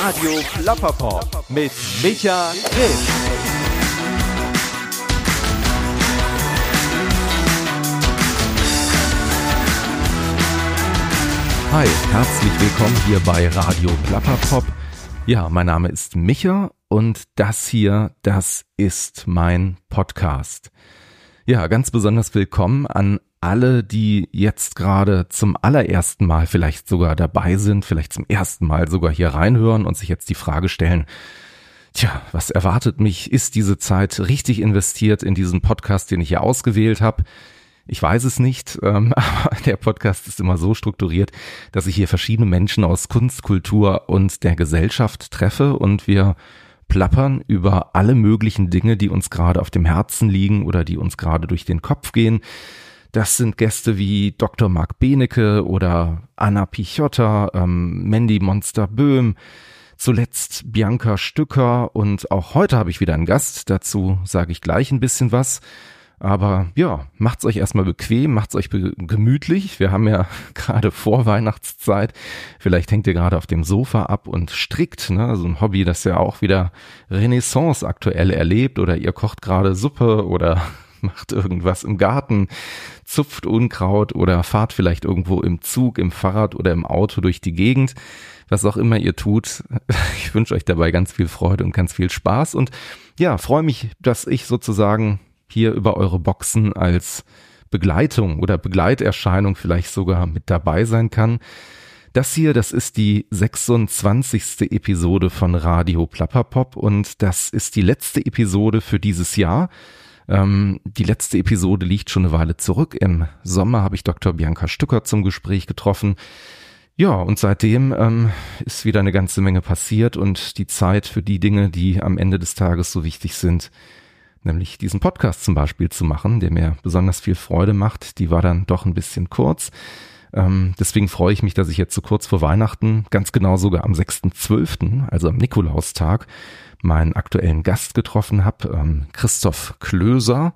Radio Plapperpop mit Micha Grimm. Hi, herzlich willkommen hier bei Radio Plapperpop. Ja, mein Name ist Micha und das hier, das ist mein Podcast. Ja, ganz besonders willkommen an alle, die jetzt gerade zum allerersten Mal vielleicht sogar dabei sind, vielleicht zum ersten Mal sogar hier reinhören und sich jetzt die Frage stellen, tja, was erwartet mich? Ist diese Zeit richtig investiert in diesen Podcast, den ich hier ausgewählt habe? Ich weiß es nicht, ähm, aber der Podcast ist immer so strukturiert, dass ich hier verschiedene Menschen aus Kunst, Kultur und der Gesellschaft treffe und wir plappern über alle möglichen Dinge, die uns gerade auf dem Herzen liegen oder die uns gerade durch den Kopf gehen. Das sind Gäste wie Dr. Marc Benecke oder Anna Pichotta, ähm, Mandy Monster Böhm, zuletzt Bianca Stücker und auch heute habe ich wieder einen Gast. Dazu sage ich gleich ein bisschen was. Aber ja, macht's euch erstmal bequem, macht's euch be gemütlich. Wir haben ja gerade vor Weihnachtszeit. Vielleicht hängt ihr gerade auf dem Sofa ab und strickt, ne? So ein Hobby, das ja auch wieder Renaissance aktuell erlebt oder ihr kocht gerade Suppe oder macht irgendwas im Garten, zupft Unkraut oder fahrt vielleicht irgendwo im Zug, im Fahrrad oder im Auto durch die Gegend. Was auch immer ihr tut, ich wünsche euch dabei ganz viel Freude und ganz viel Spaß und ja, freue mich, dass ich sozusagen hier über eure Boxen als Begleitung oder Begleiterscheinung vielleicht sogar mit dabei sein kann. Das hier, das ist die 26. Episode von Radio Plapperpop und das ist die letzte Episode für dieses Jahr. Ähm, die letzte Episode liegt schon eine Weile zurück. Im Sommer habe ich Dr. Bianca Stücker zum Gespräch getroffen. Ja, und seitdem ähm, ist wieder eine ganze Menge passiert und die Zeit für die Dinge, die am Ende des Tages so wichtig sind, nämlich diesen Podcast zum Beispiel zu machen, der mir besonders viel Freude macht, die war dann doch ein bisschen kurz. Ähm, deswegen freue ich mich, dass ich jetzt so kurz vor Weihnachten, ganz genau sogar am 6.12., also am Nikolaustag, meinen aktuellen Gast getroffen habe, ähm, Christoph Klöser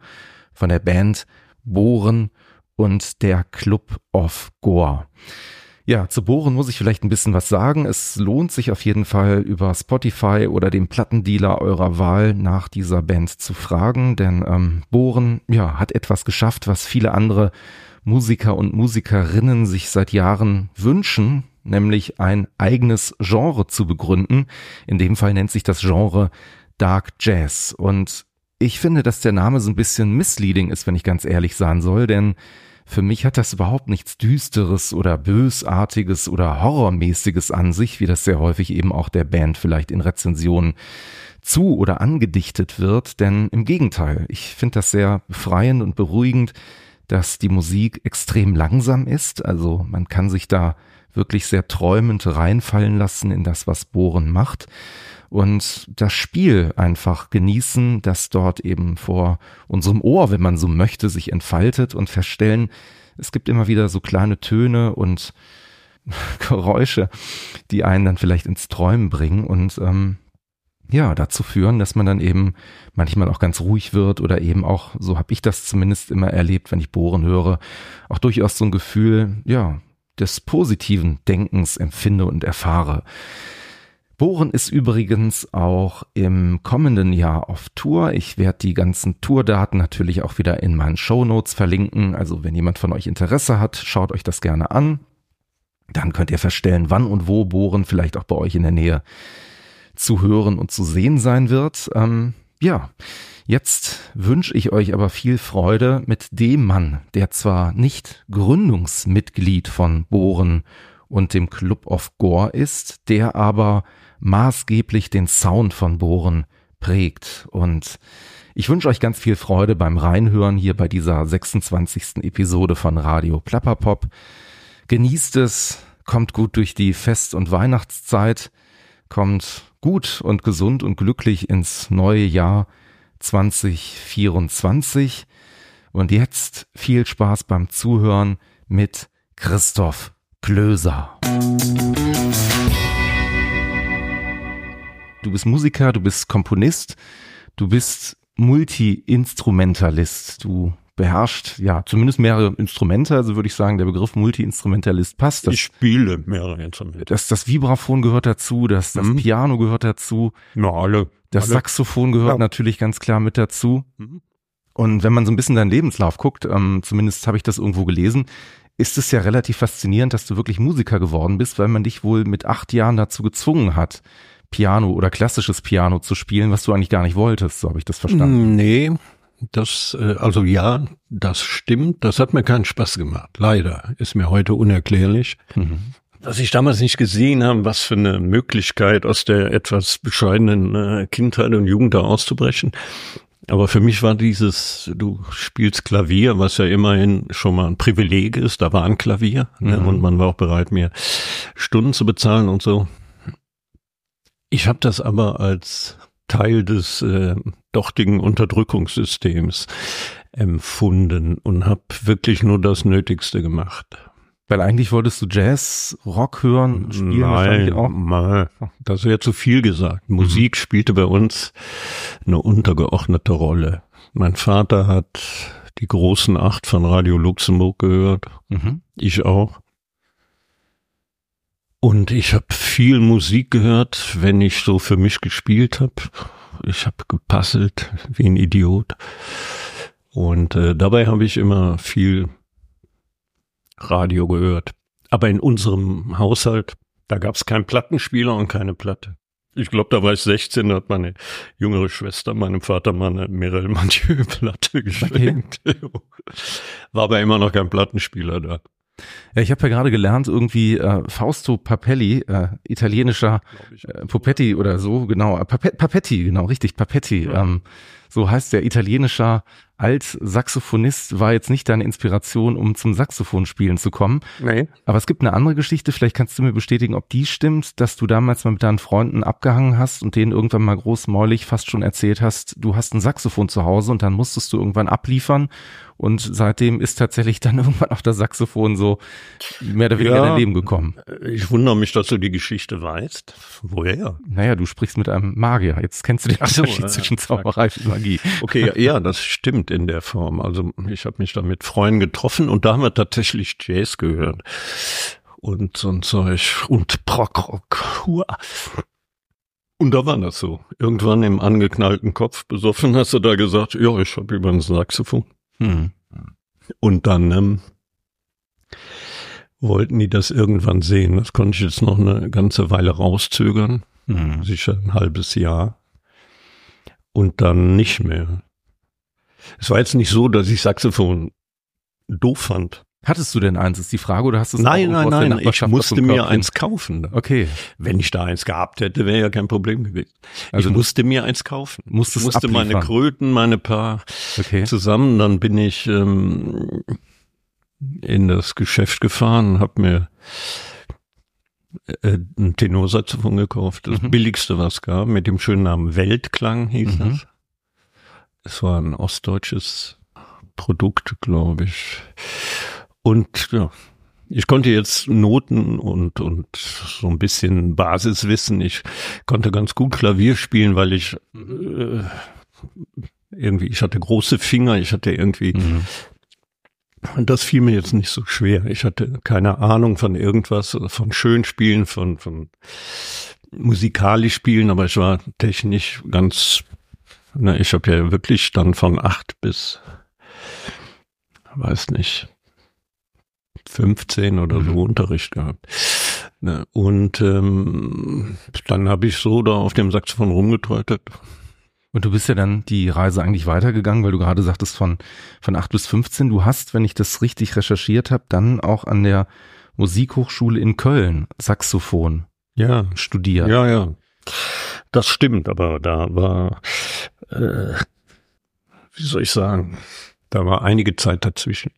von der Band Bohren und der Club of Gore. Ja, zu Bohren muss ich vielleicht ein bisschen was sagen. Es lohnt sich auf jeden Fall über Spotify oder dem Plattendealer eurer Wahl nach dieser Band zu fragen, denn ähm, Bohren ja, hat etwas geschafft, was viele andere Musiker und Musikerinnen sich seit Jahren wünschen, nämlich ein eigenes Genre zu begründen. In dem Fall nennt sich das Genre Dark Jazz. Und ich finde, dass der Name so ein bisschen misleading ist, wenn ich ganz ehrlich sein soll, denn für mich hat das überhaupt nichts Düsteres oder Bösartiges oder Horrormäßiges an sich, wie das sehr häufig eben auch der Band vielleicht in Rezensionen zu oder angedichtet wird, denn im Gegenteil, ich finde das sehr befreiend und beruhigend, dass die Musik extrem langsam ist, also man kann sich da wirklich sehr träumend reinfallen lassen in das, was Bohren macht und das Spiel einfach genießen, das dort eben vor unserem Ohr, wenn man so möchte, sich entfaltet und feststellen, es gibt immer wieder so kleine Töne und Geräusche, die einen dann vielleicht ins Träumen bringen und ähm, ja, dazu führen, dass man dann eben manchmal auch ganz ruhig wird oder eben auch, so habe ich das zumindest immer erlebt, wenn ich Bohren höre, auch durchaus so ein Gefühl, ja, des positiven Denkens empfinde und erfahre. Bohren ist übrigens auch im kommenden Jahr auf Tour. Ich werde die ganzen Tourdaten natürlich auch wieder in meinen Show Notes verlinken. Also wenn jemand von euch Interesse hat, schaut euch das gerne an. Dann könnt ihr feststellen, wann und wo Bohren vielleicht auch bei euch in der Nähe zu hören und zu sehen sein wird. Ähm, ja, jetzt wünsche ich euch aber viel Freude mit dem Mann, der zwar nicht Gründungsmitglied von Bohren und dem Club of Gore ist, der aber maßgeblich den Sound von Bohren prägt. Und ich wünsche euch ganz viel Freude beim Reinhören hier bei dieser 26. Episode von Radio Plapperpop. Genießt es, kommt gut durch die Fest- und Weihnachtszeit, kommt gut und gesund und glücklich ins neue Jahr 2024. Und jetzt viel Spaß beim Zuhören mit Christoph Klöser. Du bist Musiker, du bist Komponist, du bist Multi-Instrumentalist. Du beherrscht ja zumindest mehrere Instrumente, also würde ich sagen, der Begriff Multi-Instrumentalist passt. Das, ich spiele mehrere Instrumente. Das, das Vibraphon gehört dazu, das, das mhm. Piano gehört dazu. Na, alle. Das alle. Saxophon gehört ja. natürlich ganz klar mit dazu. Mhm. Und wenn man so ein bisschen deinen Lebenslauf guckt, ähm, zumindest habe ich das irgendwo gelesen, ist es ja relativ faszinierend, dass du wirklich Musiker geworden bist, weil man dich wohl mit acht Jahren dazu gezwungen hat, Piano oder klassisches Piano zu spielen, was du eigentlich gar nicht wolltest. So habe ich das verstanden. Nee, das, äh, also ja, das stimmt. Das hat mir keinen Spaß gemacht. Leider. Ist mir heute unerklärlich. Mhm. Was ich damals nicht gesehen habe, was für eine Möglichkeit aus der etwas bescheidenen äh, Kindheit und Jugend da auszubrechen. Aber für mich war dieses, du spielst Klavier, was ja immerhin schon mal ein Privileg ist, da war ein Klavier ne, mhm. und man war auch bereit, mir Stunden zu bezahlen und so. Ich habe das aber als Teil des äh, dortigen Unterdrückungssystems empfunden und habe wirklich nur das Nötigste gemacht. Weil eigentlich wolltest du Jazz, Rock hören, spielen Nein, auch. Mal, das wäre zu viel gesagt. Mhm. Musik spielte bei uns eine untergeordnete Rolle. Mein Vater hat die großen Acht von Radio Luxemburg gehört. Mhm. Ich auch. Und ich habe viel Musik gehört, wenn ich so für mich gespielt habe ich habe gepasselt wie ein Idiot. Und äh, dabei habe ich immer viel Radio gehört. Aber in unserem Haushalt, da gab es keinen Plattenspieler und keine Platte. Ich glaube, da war ich 16, da hat meine jüngere Schwester meinem Vater mal eine Mirel Mathieu Platte geschenkt. Okay. War aber immer noch kein Plattenspieler da. Ja, ich habe ja gerade gelernt, irgendwie äh, Fausto Papelli, äh, italienischer äh, Pupetti oder so, genau, äh, Papetti, genau, richtig, Papetti, ja. ähm, so heißt der italienischer als Saxophonist war jetzt nicht deine Inspiration, um zum Saxophonspielen zu kommen. Nee. Aber es gibt eine andere Geschichte, vielleicht kannst du mir bestätigen, ob die stimmt, dass du damals mal mit deinen Freunden abgehangen hast und denen irgendwann mal großmäulig fast schon erzählt hast, du hast ein Saxophon zu Hause und dann musstest du irgendwann abliefern und seitdem ist tatsächlich dann irgendwann auch das Saxophon so mehr oder weniger ja, in dein Leben gekommen. Ich wundere mich, dass du die Geschichte weißt. Woher? Naja, du sprichst mit einem Magier. Jetzt kennst du den Unterschied so, zwischen Zauberei und Magie. Okay, ja, ja, das stimmt in der Form. Also ich habe mich da mit Freunden getroffen und da haben wir tatsächlich Jazz gehört. Und so ein Zeug. Und Prog-Rock. Und da war das so. Irgendwann im angeknallten Kopf besoffen hast du da gesagt, ja, ich habe über ein Saxophon. Hm. Und dann ähm, wollten die das irgendwann sehen. Das konnte ich jetzt noch eine ganze Weile rauszögern. Hm. Sicher ein halbes Jahr. Und dann nicht mehr. Es war jetzt nicht so, dass ich Saxophon doof fand. Hattest du denn eins, ist die Frage, oder hast du es Nein, nein, nein, ich musste mir eins kaufen. Okay. Wenn ich da eins gehabt hätte, wäre ja kein Problem gewesen. Also ich musste mir eins kaufen. Musste ich musste abliefern. meine Kröten, meine paar okay. zusammen, dann bin ich ähm, in das Geschäft gefahren, habe mir äh, ein Tenorsaxophon gekauft, das mhm. billigste, was gab, mit dem schönen Namen Weltklang hieß mhm. das. Es war ein ostdeutsches Produkt, glaube ich. Und ja, ich konnte jetzt Noten und, und so ein bisschen Basiswissen. Ich konnte ganz gut Klavier spielen, weil ich äh, irgendwie, ich hatte große Finger, ich hatte irgendwie, mhm. und das fiel mir jetzt nicht so schwer. Ich hatte keine Ahnung von irgendwas, von Schönspielen, von, von musikalisch spielen, aber ich war technisch ganz, na, ich habe ja wirklich dann von acht bis, weiß nicht, 15 oder so mhm. Unterricht gehabt. Ne, und ähm, dann habe ich so da auf dem Saxophon rumgetrötet. Und du bist ja dann die Reise eigentlich weitergegangen, weil du gerade sagtest von, von 8 bis 15. Du hast, wenn ich das richtig recherchiert habe, dann auch an der Musikhochschule in Köln Saxophon ja. studiert. Ja, ja. Das stimmt, aber da war, äh, wie soll ich sagen, da war einige Zeit dazwischen.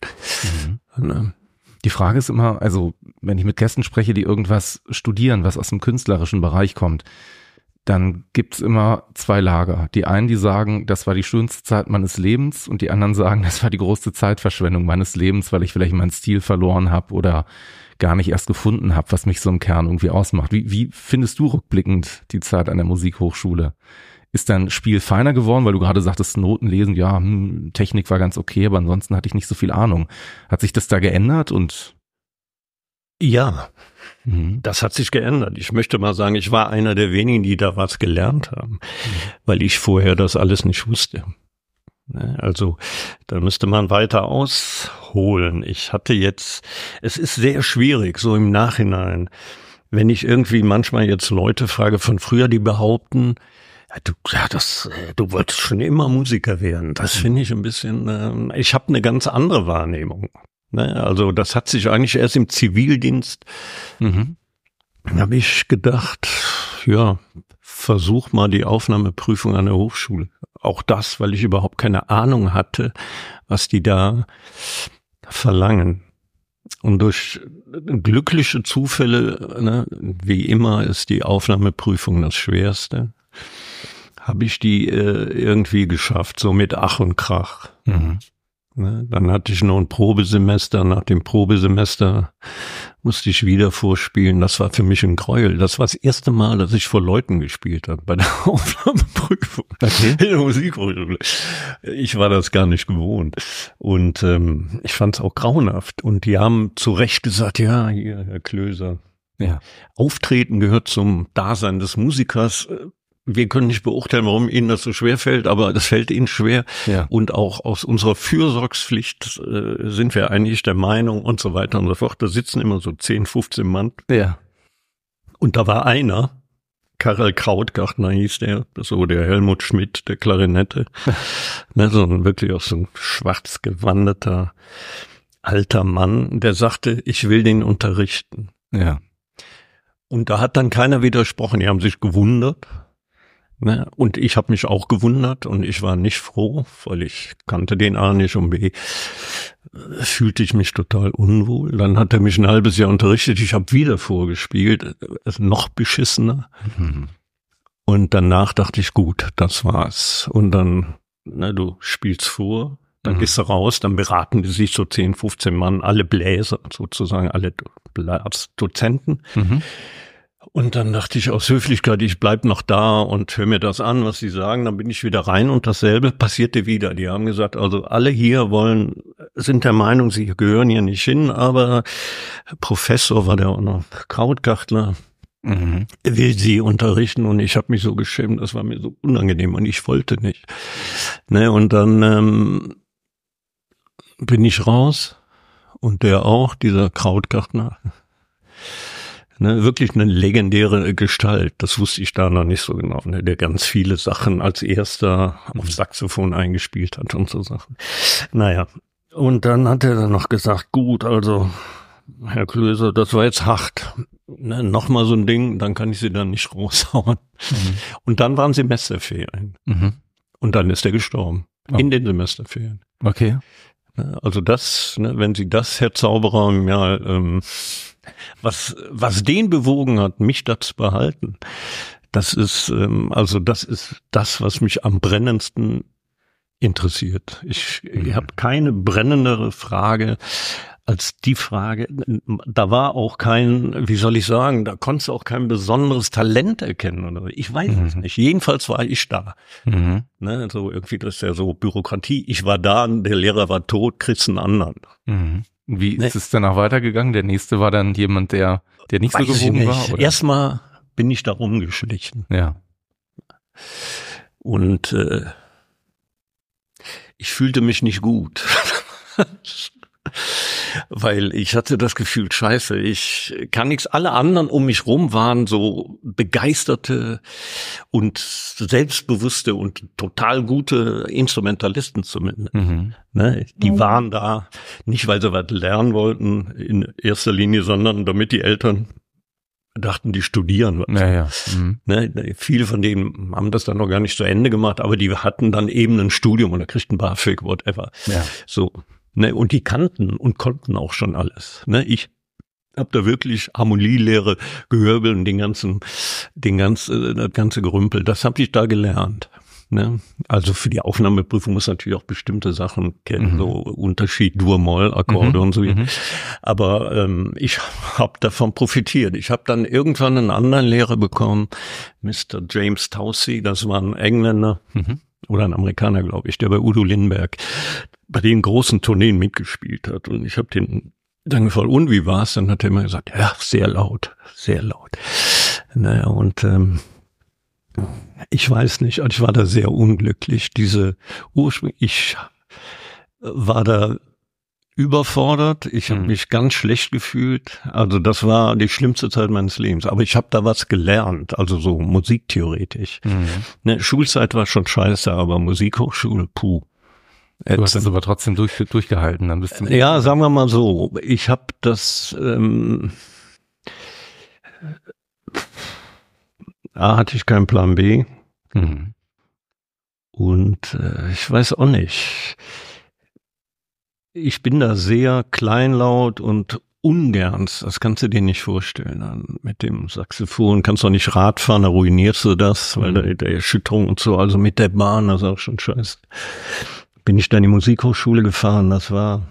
Mhm. Die Frage ist immer, also wenn ich mit Gästen spreche, die irgendwas studieren, was aus dem künstlerischen Bereich kommt, dann gibt's immer zwei Lager. Die einen, die sagen, das war die schönste Zeit meines Lebens und die anderen sagen, das war die größte Zeitverschwendung meines Lebens, weil ich vielleicht meinen Stil verloren habe oder gar nicht erst gefunden habe, was mich so im Kern irgendwie ausmacht. Wie, wie findest du rückblickend die Zeit an der Musikhochschule ist dein Spiel feiner geworden, weil du gerade sagtest, Noten lesen, ja, hm, Technik war ganz okay, aber ansonsten hatte ich nicht so viel Ahnung. Hat sich das da geändert und? Ja, mhm. das hat sich geändert. Ich möchte mal sagen, ich war einer der wenigen, die da was gelernt haben, mhm. weil ich vorher das alles nicht wusste. Ne, also da müsste man weiter ausholen. Ich hatte jetzt, es ist sehr schwierig, so im Nachhinein, wenn ich irgendwie manchmal jetzt Leute frage von früher, die behaupten, du, ja, das, äh, du wolltest schon immer Musiker werden. Das finde ich ein bisschen, äh, ich habe eine ganz andere Wahrnehmung. Ne? Also das hat sich eigentlich erst im Zivildienst, mhm. habe ich gedacht, ja, versuch mal die Aufnahmeprüfung an der Hochschule. Auch das, weil ich überhaupt keine Ahnung hatte, was die da verlangen. Und durch glückliche Zufälle, ne, wie immer ist die Aufnahmeprüfung das Schwerste, habe ich die äh, irgendwie geschafft, so mit Ach und Krach. Mhm. Ne, dann hatte ich noch ein Probesemester. Nach dem Probesemester musste ich wieder vorspielen. Das war für mich ein Gräuel. Das war das erste Mal, dass ich vor Leuten gespielt habe bei der Aufnahmeprüfung okay. in der Musikhochschule. Ich war das gar nicht gewohnt. Und ähm, ich fand es auch grauenhaft. Und die haben zu Recht gesagt, ja, hier, Herr Klöser, ja. Auftreten gehört zum Dasein des Musikers wir können nicht beurteilen, warum Ihnen das so schwer fällt, aber das fällt Ihnen schwer. Ja. Und auch aus unserer Fürsorgspflicht äh, sind wir eigentlich der Meinung und so weiter und so fort. Da sitzen immer so 10, 15 Mann. Ja. Und da war einer, Karel Krautgartner hieß der, so der Helmut Schmidt, der Klarinette. ne, so ein wirklich auch so ein schwarz gewandeter alter Mann, der sagte, ich will den unterrichten. Ja. Und da hat dann keiner widersprochen. Die haben sich gewundert Ne? Und ich habe mich auch gewundert und ich war nicht froh, weil ich kannte den A nicht und B fühlte ich mich total unwohl. Dann hat er mich ein halbes Jahr unterrichtet, ich habe wieder vorgespielt, noch beschissener. Mhm. Und danach dachte ich, gut, das war's. Und dann, ne, du spielst vor, dann mhm. gehst du raus, dann beraten die sich so 10, 15 Mann, alle Bläser sozusagen, alle Dozenten. Mhm. Und dann dachte ich aus Höflichkeit, ich bleib noch da und höre mir das an, was sie sagen. Dann bin ich wieder rein und dasselbe passierte wieder. Die haben gesagt, also alle hier wollen, sind der Meinung, sie gehören hier nicht hin, aber Professor war der auch noch Krautgartler. Mhm. will sie unterrichten und ich habe mich so geschämt, das war mir so unangenehm und ich wollte nicht. Ne, und dann ähm, bin ich raus und der auch, dieser Krautgartner, Ne, wirklich eine legendäre Gestalt. Das wusste ich da noch nicht so genau. Ne, der ganz viele Sachen als erster auf Saxophon eingespielt hat und so Sachen. Naja. Und dann hat er dann noch gesagt, gut, also, Herr Klöser, das war jetzt hart. Ne, Nochmal so ein Ding, dann kann ich sie dann nicht raushauen. Mhm. Und dann waren Semesterferien. Mhm. Und dann ist er gestorben. Oh. In den Semesterferien. Okay. Ne, also das, ne, wenn Sie das, Herr Zauberer, ja, ähm, was, was den bewogen hat, mich da zu behalten, das ist, ähm, also das ist das, was mich am brennendsten interessiert. Ich, ich mhm. habe keine brennendere Frage als die Frage, da war auch kein, wie soll ich sagen, da konntest du auch kein besonderes Talent erkennen oder ich weiß mhm. es nicht. Jedenfalls war ich da. Mhm. Ne, so irgendwie das ist ja so Bürokratie. Ich war da, der Lehrer war tot, kriegst einen anderen. Mhm. Wie nee. ist es danach weitergegangen? Der nächste war dann jemand, der, der nicht Weiß so gewogen war? Oder? Erstmal bin ich da rumgeschlichen. Ja. Und äh, ich fühlte mich nicht gut. weil ich hatte das Gefühl, scheiße, ich kann nichts. Alle anderen um mich rum waren so begeisterte und selbstbewusste und total gute Instrumentalisten zumindest. Mhm. Ne? Die mhm. waren da nicht, weil sie was lernen wollten in erster Linie, sondern damit die Eltern dachten, die studieren was. Ja, ja. Mhm. Ne, viele von denen haben das dann noch gar nicht zu Ende gemacht, aber die hatten dann eben ein Studium oder kriegten BAföG, whatever. Ja. So. Ne, und die kannten und konnten auch schon alles. Ne, ich habe da wirklich Harmonielehre, Gehörbel und den ganzen, den ganzen, das ganze Gerümpel. Das habe ich da gelernt. Ne? Also für die Aufnahmeprüfung muss natürlich auch bestimmte Sachen kennen, mhm. so Unterschied Dur-Moll-Akkorde Mhm, und so. mhm. Aber ähm, ich habe davon profitiert. Ich habe dann irgendwann einen anderen Lehrer bekommen, Mr. James Towsey, das war ein Engländer Mhm. oder ein Amerikaner, glaube ich, der bei Udo Lindenberg bei den großen Tourneen mitgespielt hat. Und ich habe den dann gefragt, und wie war's? Dann hat er immer gesagt, ja, sehr laut, sehr laut. Naja, und ähm, ich weiß nicht, also ich war da sehr unglücklich. Diese Ursprung, ich war da überfordert, ich habe Mhm. mich ganz schlecht gefühlt. Also das war die schlimmste Zeit meines Lebens. Aber ich habe da was gelernt, also so musiktheoretisch. Mhm. Ne, Schulzeit war schon scheiße, aber Musikhochschule, puh. Du hast es aber trotzdem durch, durchgehalten, dann bist du. Ja, sagen wir mal so, ich habe das, ähm, A hatte ich keinen Plan B Mhm. und äh, ich weiß auch nicht. Ich bin da sehr kleinlaut und ungern, das kannst du dir nicht vorstellen. Dann Mit dem Saxophon kannst du auch nicht Rad fahren, da ruinierst du das, weil Mhm. der, der Erschütterung und so, also mit der Bahn, das ist auch schon scheiße. Bin ich dann in die Musikhochschule gefahren, das war,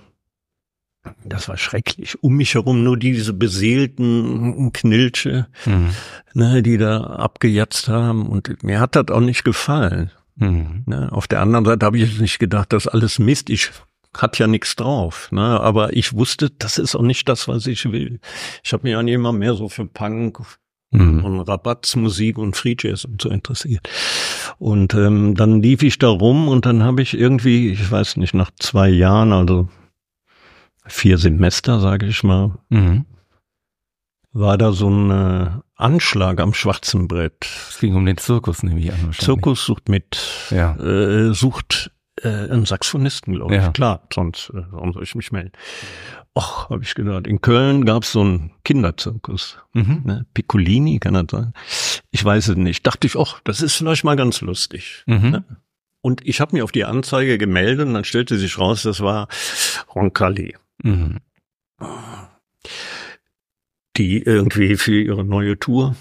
das war schrecklich. Um mich herum nur diese beseelten Knilche, Mhm. ne, die da abgejatzt haben und mir hat das auch nicht gefallen. Mhm. Ne? Auf der anderen Seite habe ich nicht gedacht, das alles Mist. Ich hat ja nichts drauf. Ne? Aber ich wusste, das ist auch nicht das, was ich will. Ich habe mich eigentlich immer mehr so für Punk Mhm. und Rabattsmusik und Free Jazz und so interessiert. Und ähm, dann lief ich da rum und dann habe ich irgendwie, ich weiß nicht, nach zwei Jahren, also vier Semester, sage ich mal, Mhm. war da so ein äh, Anschlag am schwarzen Brett. Es ging um den Zirkus, nehme ich an. Zirkus sucht mit, Ja. äh, sucht äh, einen Saxophonisten, glaube ich. Ja. Klar, sonst äh, warum soll ich mich melden? Och, habe ich gedacht. In Köln gab es so einen Kinderzirkus. Mhm. Ne? Piccolini, kann das sein? Ich weiß es nicht. Dachte ich, ach, das ist vielleicht mal ganz lustig. Mhm. Ne? Und ich habe mich auf die Anzeige gemeldet und dann stellte sich raus, das war Roncalli, Mhm. die irgendwie für ihre neue Tour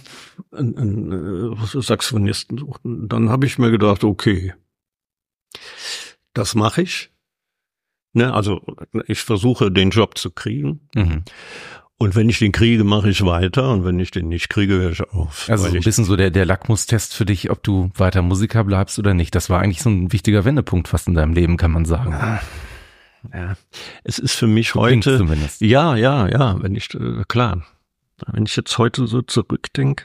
einen, einen äh, Saxophonisten suchten. Dann habe ich mir gedacht, okay, das mache ich. Ne, also ich versuche den Job zu kriegen. Mhm. Und wenn ich den kriege, mache ich weiter. Und wenn ich den nicht kriege, höre ich auf. Also so ein bisschen so der, der Lackmustest für dich, ob du weiter Musiker bleibst oder nicht. Das war eigentlich so ein wichtiger Wendepunkt fast in deinem Leben, kann man sagen. ja, es ist für mich heute. zumindest. Ja, ja, ja, wenn ich, äh, klar. Wenn ich jetzt heute so zurückdenke,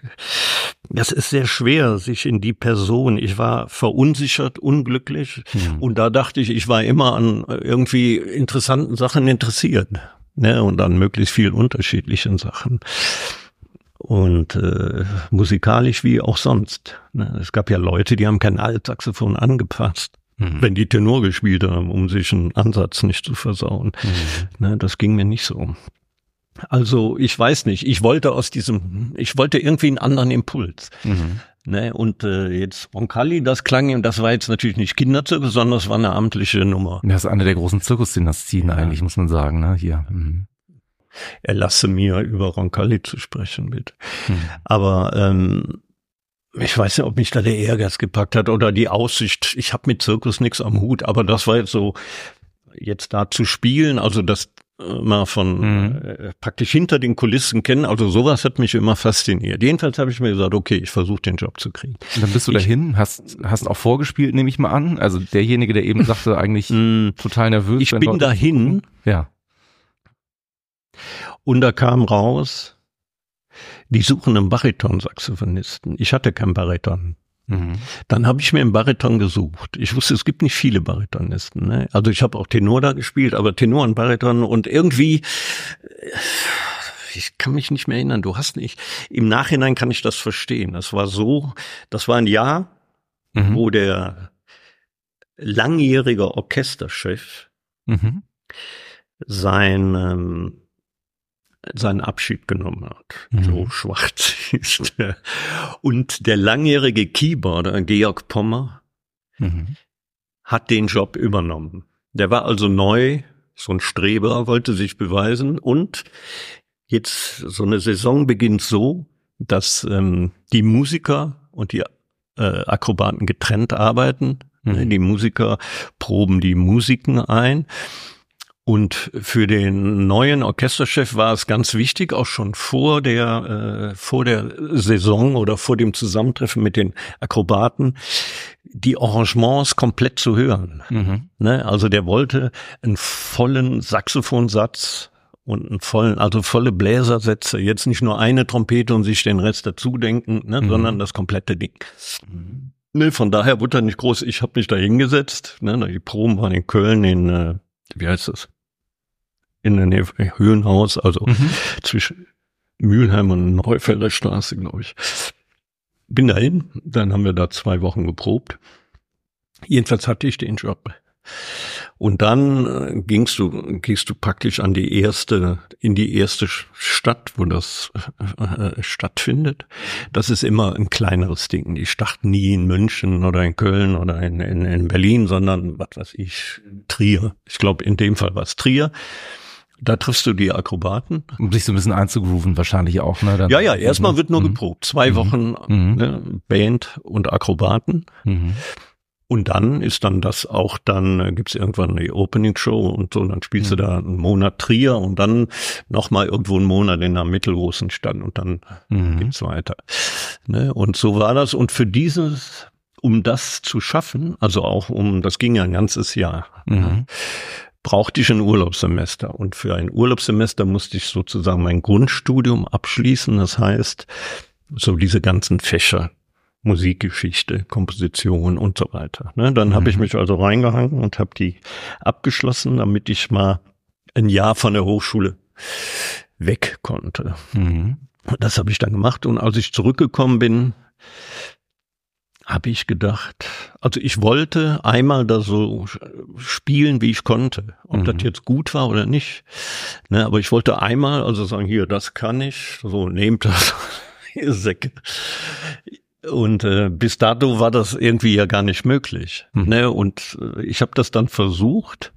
das ist sehr schwer, sich in die Person, ich war verunsichert, unglücklich Mhm. und da dachte ich, ich war immer an irgendwie interessanten Sachen interessiert, ne, und an möglichst vielen unterschiedlichen Sachen. Und äh, musikalisch wie auch sonst. Ne. Es gab ja Leute, die haben kein Altsaxophon angepasst, Mhm. wenn die Tenor gespielt haben, um sich einen Ansatz nicht zu versauen. Mhm. Ne, das ging mir nicht so. Also ich weiß nicht, ich wollte aus diesem, ich wollte irgendwie einen anderen Impuls. Mhm. Ne, und äh, jetzt Roncalli, das klang, das war jetzt natürlich nicht Kinderzirkus, sondern es war eine amtliche Nummer. Das ist eine der großen Zirkusdynastien eigentlich, muss man sagen, ne? Hier. Mhm. Erlasse mir über Roncalli zu sprechen, bitte. Mhm. Aber ähm, ich weiß nicht, ob mich da der Ehrgeiz gepackt hat oder die Aussicht. Ich habe mit Zirkus nichts am Hut, aber das war jetzt so, jetzt da zu spielen, also das mal von Mhm. äh, praktisch hinter den Kulissen kennen, also sowas hat mich immer fasziniert. Jedenfalls habe ich mir gesagt, okay, ich versuche den Job zu kriegen. Und dann bist du Ich- dahin, hast, hast auch vorgespielt, nehme ich mal an. Also derjenige, der eben sagte, eigentlich total nervös. Ich bin Leute- dahin Ja. und da kam raus, die suchen einen Bariton-Saxophonisten. Ich hatte keinen Bariton. Mhm. Dann habe ich mir einen Bariton gesucht. Ich wusste, es gibt nicht viele Baritonisten. Ne? Also ich habe auch Tenor da gespielt, aber Tenor und Bariton und irgendwie, äh, ich kann mich nicht mehr erinnern, du hast nicht, im Nachhinein kann ich das verstehen. Das war so, das war ein Jahr, Mhm. wo der langjährige Orchesterchef Mhm. sein, ähm, seinen Abschied genommen hat. Mhm. So schwarz ist er. Und der langjährige Keyboarder, Georg Pommer, Mhm. hat den Job übernommen. Der war also neu, so ein Streber, wollte sich beweisen und jetzt so eine Saison beginnt so, dass ähm, die Musiker und die äh, Akrobaten getrennt arbeiten. Mhm. Die Musiker proben die Musiken ein. Und für den neuen Orchesterchef war es ganz wichtig, auch schon vor der, äh, vor der Saison oder vor dem Zusammentreffen mit den Akrobaten, die Arrangements komplett zu hören. Mhm. Ne? Also der wollte einen vollen Saxophonsatz und einen vollen, also volle Bläsersätze, jetzt nicht nur eine Trompete und sich den Rest dazu denken, ne, mhm. sondern das komplette Ding. Mhm. Ne, von daher wurde er nicht groß. Ich habe mich da hingesetzt. Ne, die Proben waren in Köln in, äh, wie heißt das? In der Nähe von Höhenhaus, also mhm. zwischen Mülheim und Neufelder Straße, glaube ich. Bin dahin, dann haben wir da zwei Wochen geprobt. Jedenfalls hatte ich den Job. Und dann äh, gingst du, gehst du praktisch an die erste, in die erste Stadt, wo das äh, stattfindet. Das ist immer ein kleineres Ding. Die starten nie in München oder in Köln oder in, in, in Berlin, sondern was weiß ich, Trier. Ich glaube, in dem Fall war es Trier. Da triffst du die Akrobaten. Um sich so ein bisschen einzugrooven wahrscheinlich auch, ne? Dann ja, ja, erstmal wird nur mhm. geprobt. Zwei mhm. Wochen mhm. Ne, Band und Akrobaten. Mhm. Und dann ist dann das auch dann, gibt's irgendwann eine Opening-Show und so, und dann spielst mhm. du da einen Monat Trier und dann nochmal irgendwo einen Monat in einer mittelgroßen Stadt und dann mhm. geht's weiter. Ne? Und so war das. Und für dieses, um das zu schaffen, also auch um, das ging ja ein ganzes Jahr, mhm brauchte ich ein Urlaubssemester. Und für ein Urlaubssemester musste ich sozusagen mein Grundstudium abschließen. Das heißt, so diese ganzen Fächer, Musikgeschichte, Komposition und so weiter. Ne, dann mhm. habe ich mich also reingehangen und habe die abgeschlossen, damit ich mal ein Jahr von der Hochschule weg konnte. Mhm. Das habe ich dann gemacht und als ich zurückgekommen bin, habe ich gedacht, also ich wollte einmal da so spielen, wie ich konnte. Ob mhm. das jetzt gut war oder nicht. Ne, aber ich wollte einmal, also sagen, hier, das kann ich, so nehmt das, ihr Säcke. Und äh, bis dato war das irgendwie ja gar nicht möglich. Mhm. Ne? Und äh, ich habe das dann versucht.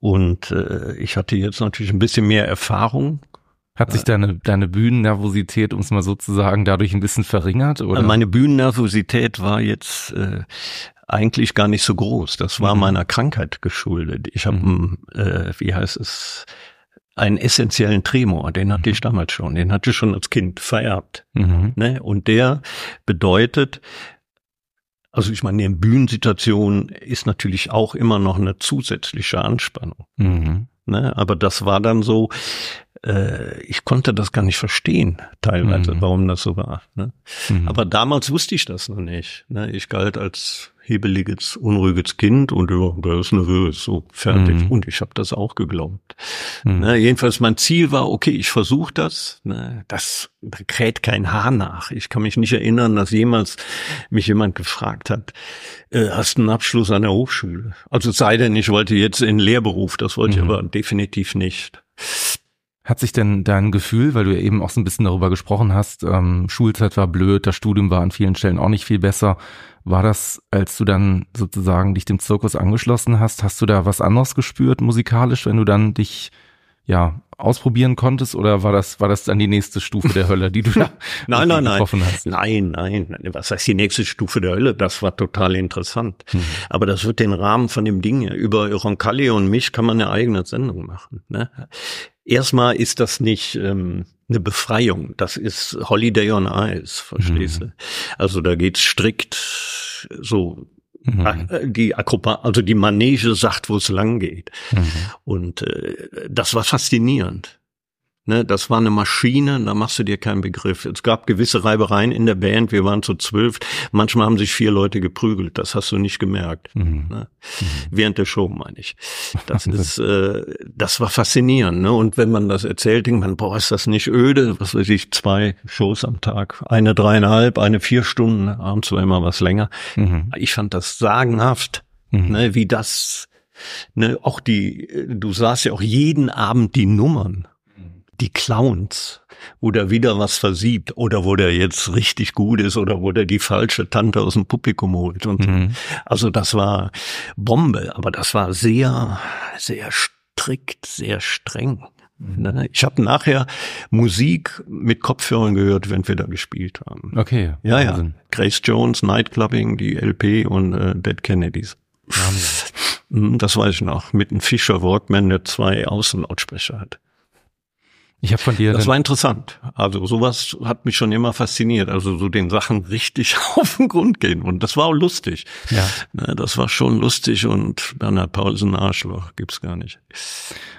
Und äh, ich hatte jetzt natürlich ein bisschen mehr Erfahrung hat sich deine, deine Bühnennervosität, um es mal so zu sagen, dadurch ein bisschen verringert? Oder? Meine Bühnennervosität war jetzt äh, eigentlich gar nicht so groß. Das war mhm. meiner Krankheit geschuldet. Ich habe, mhm. äh, wie heißt es, einen essentiellen Tremor, den hatte ich mhm. damals schon, den hatte ich schon als Kind vererbt. Mhm. Ne? Und der bedeutet, also ich meine, in Bühnensituationen ist natürlich auch immer noch eine zusätzliche Anspannung. Mhm. Ne? Aber das war dann so, äh, ich konnte das gar nicht verstehen, teilweise, mhm. warum das so war. Ne? Mhm. Aber damals wusste ich das noch nicht. Ne? Ich galt als hebeliges, unruhiges Kind und ja, der ist nervös, so fertig. Mhm. Und ich habe das auch geglaubt. Mhm. Ne, jedenfalls mein Ziel war, okay, ich versuche das. Ne, das da kräht kein Haar nach. Ich kann mich nicht erinnern, dass jemals mich jemand gefragt hat, äh, hast du einen Abschluss an der Hochschule? Also sei denn, ich wollte jetzt in Lehrberuf, das wollte mhm. ich aber definitiv nicht. Hat sich denn dein Gefühl, weil du ja eben auch so ein bisschen darüber gesprochen hast, ähm, Schulzeit war blöd, das Studium war an vielen Stellen auch nicht viel besser. War das, als du dann sozusagen dich dem Zirkus angeschlossen hast, hast du da was anderes gespürt musikalisch, wenn du dann dich ja ausprobieren konntest oder war das war das dann die nächste Stufe der Hölle, die du da nein, nein, getroffen nein. hast? Nein, nein, was heißt die nächste Stufe der Hölle? Das war total interessant. Mhm. Aber das wird den Rahmen von dem Ding über Roncalli und mich kann man eine eigene Sendung machen. Ne? Erstmal ist das nicht ähm, eine Befreiung. Das ist Holiday on Ice, verstehst mhm. du? Also da geht's strikt so Mhm. Äh, die Akrobat, also die Manege sagt, wo es lang geht. Mhm. Und äh, das war faszinierend. Ne, das war eine Maschine, da machst du dir keinen Begriff. Es gab gewisse Reibereien in der Band, wir waren zu zwölf. Manchmal haben sich vier Leute geprügelt, das hast du nicht gemerkt. Mhm. Ne? Mhm. Während der Show, meine ich. Das ist, äh, das war faszinierend. Ne? Und wenn man das erzählt, denkt man, boah, ist das nicht öde? Was weiß ich, zwei Shows am Tag, eine dreieinhalb, eine vier Stunden, abends war immer was länger. Mhm. Ich fand das sagenhaft, mhm. ne, wie das, ne, auch die, du sahst ja auch jeden Abend die Nummern die Clowns, wo der wieder was versiebt oder wo der jetzt richtig gut ist oder wo der die falsche Tante aus dem Publikum holt. Und mhm. also das war Bombe, aber das war sehr, sehr strikt, sehr streng. Ne? Ich habe nachher Musik mit Kopfhörern gehört, wenn wir da gespielt haben. Okay. Ja, ja. Grace Jones, Nightclubbing, die LP und äh, Dead Kennedys. Wahnsinn. Mhm, das weiß ich noch. Mit einem Fischer Walkman, der zwei Außenlautsprecher hat. Ich habe von dir. Das war interessant. Also sowas hat mich schon immer fasziniert. Also so den Sachen richtig auf den Grund gehen. Und das war auch lustig. Ja. Ne, das war schon lustig und Bernhard Paulsen Arschloch gibt's gar nicht.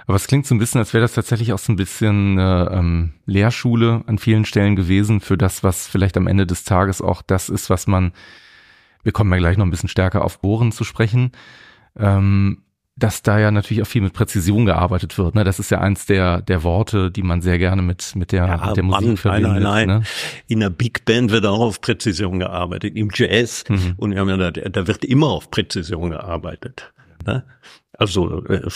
Aber es klingt so ein bisschen, als wäre das tatsächlich auch so ein bisschen äh, ähm, Lehrschule an vielen Stellen gewesen für das, was vielleicht am Ende des Tages auch das ist, was man. Wir kommen ja gleich noch ein bisschen stärker auf Bohren zu sprechen. Ähm, dass da ja natürlich auch viel mit Präzision gearbeitet wird. Ne? Das ist ja eins der, der Worte, die man sehr gerne mit, mit, der, ja, mit der Musik Mann, verbindet. Nein, nein, ne? In der Big Band wird auch auf Präzision gearbeitet, im Jazz. Mhm. Und wir haben ja, da, da wird immer auf Präzision gearbeitet. Ne? Also äh,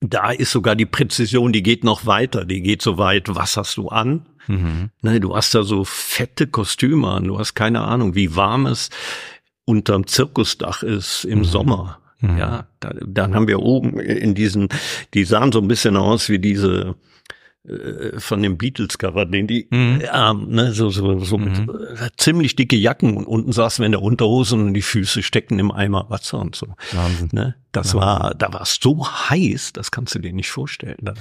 da ist sogar die Präzision, die geht noch weiter. Die geht so weit, was hast du an? Mhm. Ne, du hast da so fette Kostüme an. Du hast keine Ahnung, wie warm es unterm Zirkusdach ist im mhm. Sommer. Mhm. Ja, da, dann haben wir oben in diesen, die sahen so ein bisschen aus wie diese äh, von dem Beatles-Cover, den die, mhm. ja, ne, so, so, so mit mhm. äh, ziemlich dicke Jacken und unten saßen wir in der Unterhose und die Füße steckten im Eimer Wasser und so. Wahnsinn. Ne? Das ja. war, da war es so heiß, das kannst du dir nicht vorstellen. Da.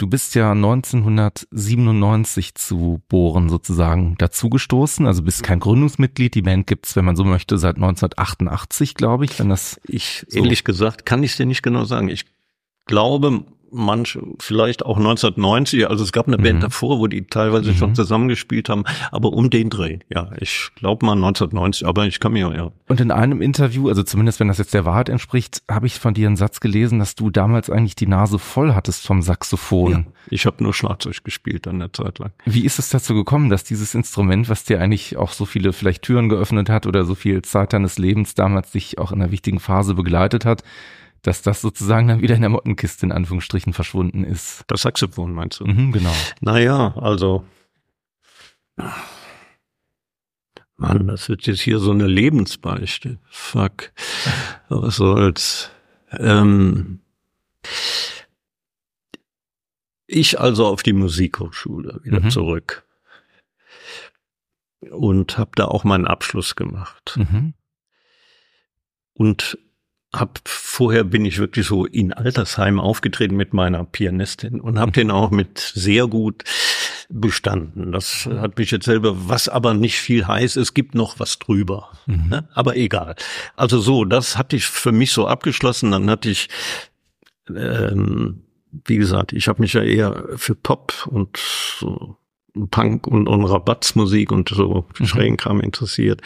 Du bist ja 1997 zu Bohren sozusagen dazugestoßen, also bist kein Gründungsmitglied. Die Band gibt's, wenn man so möchte, seit 1988, glaube ich, wenn das. Ich so ehrlich gesagt kann ich dir nicht genau sagen. Ich glaube, manche, vielleicht auch 1990, also es gab eine mhm. Band davor, wo die teilweise mhm. schon zusammengespielt haben, aber um den Dreh, ja, ich glaube mal 1990, aber ich kann mir ja. Und in einem Interview, also zumindest wenn das jetzt der Wahrheit entspricht, habe ich von dir einen Satz gelesen, dass du damals eigentlich die Nase voll hattest vom Saxophon. Ja, ich habe nur Schlagzeug gespielt an der Zeit lang. Wie ist es dazu gekommen, dass dieses Instrument, was dir eigentlich auch so viele vielleicht Türen geöffnet hat oder so viel Zeit deines Lebens damals dich auch in einer wichtigen Phase begleitet hat, dass das sozusagen dann wieder in der Mottenkiste in Anführungsstrichen verschwunden ist. Das Saxophon meinst du? Mhm, genau. Naja, also Mann, das wird jetzt hier so eine Lebensbeichte. Fuck. Was soll's. Ähm, ich also auf die Musikhochschule wieder mhm. zurück und habe da auch meinen Abschluss gemacht. Mhm. Und hab vorher bin ich wirklich so in Altersheim aufgetreten mit meiner Pianistin und habe den auch mit sehr gut bestanden. Das hat mich jetzt selber, was aber nicht viel heißt, es gibt noch was drüber. Mhm. Ne? Aber egal. Also so, das hatte ich für mich so abgeschlossen. Dann hatte ich, ähm, wie gesagt, ich habe mich ja eher für Pop und so Punk und, und Rabattsmusik und so mhm. schrägen Kram interessiert.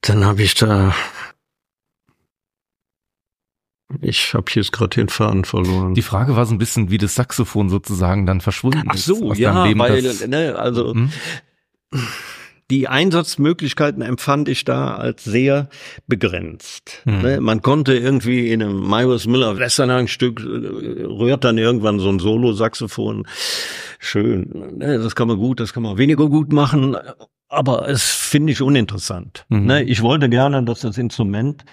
Dann habe ich da ich habe jetzt gerade den Faden verloren. Die Frage war so ein bisschen, wie das Saxophon sozusagen dann verschwunden Ach so, ist. ja, Leben, weil, ne, also hm? die Einsatzmöglichkeiten empfand ich da als sehr begrenzt. Hm. Ne, man konnte irgendwie in einem Myers Miller Westernhagen-Stück äh, rührt dann irgendwann so ein Solo-Saxophon. Schön. Ne, das kann man gut, das kann man weniger gut machen, aber es finde ich uninteressant. Ne, ich wollte gerne, dass das Instrument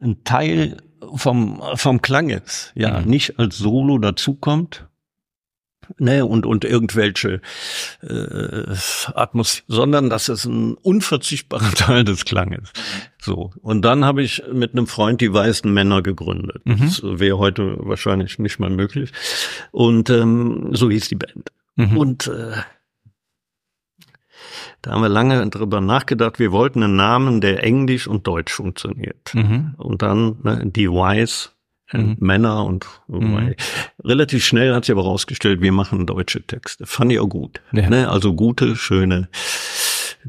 ein Teil vom, vom Klang ist, ja, mhm. nicht als Solo dazukommt, ne, und, und irgendwelche äh, Atmos, sondern dass es ein unverzichtbarer Teil des Klanges. So. Und dann habe ich mit einem Freund die Weißen Männer gegründet. Mhm. Das wäre heute wahrscheinlich nicht mehr möglich. Und ähm, so hieß die Band. Mhm. Und äh, da haben wir lange drüber nachgedacht. Wir wollten einen Namen, der Englisch und Deutsch funktioniert. Mhm. Und dann ne, die Wise, äh, mhm. Männer und mhm. relativ schnell hat sich aber rausgestellt, wir machen deutsche Texte. Fand ich auch gut. Ja. Ne? Also gute, schöne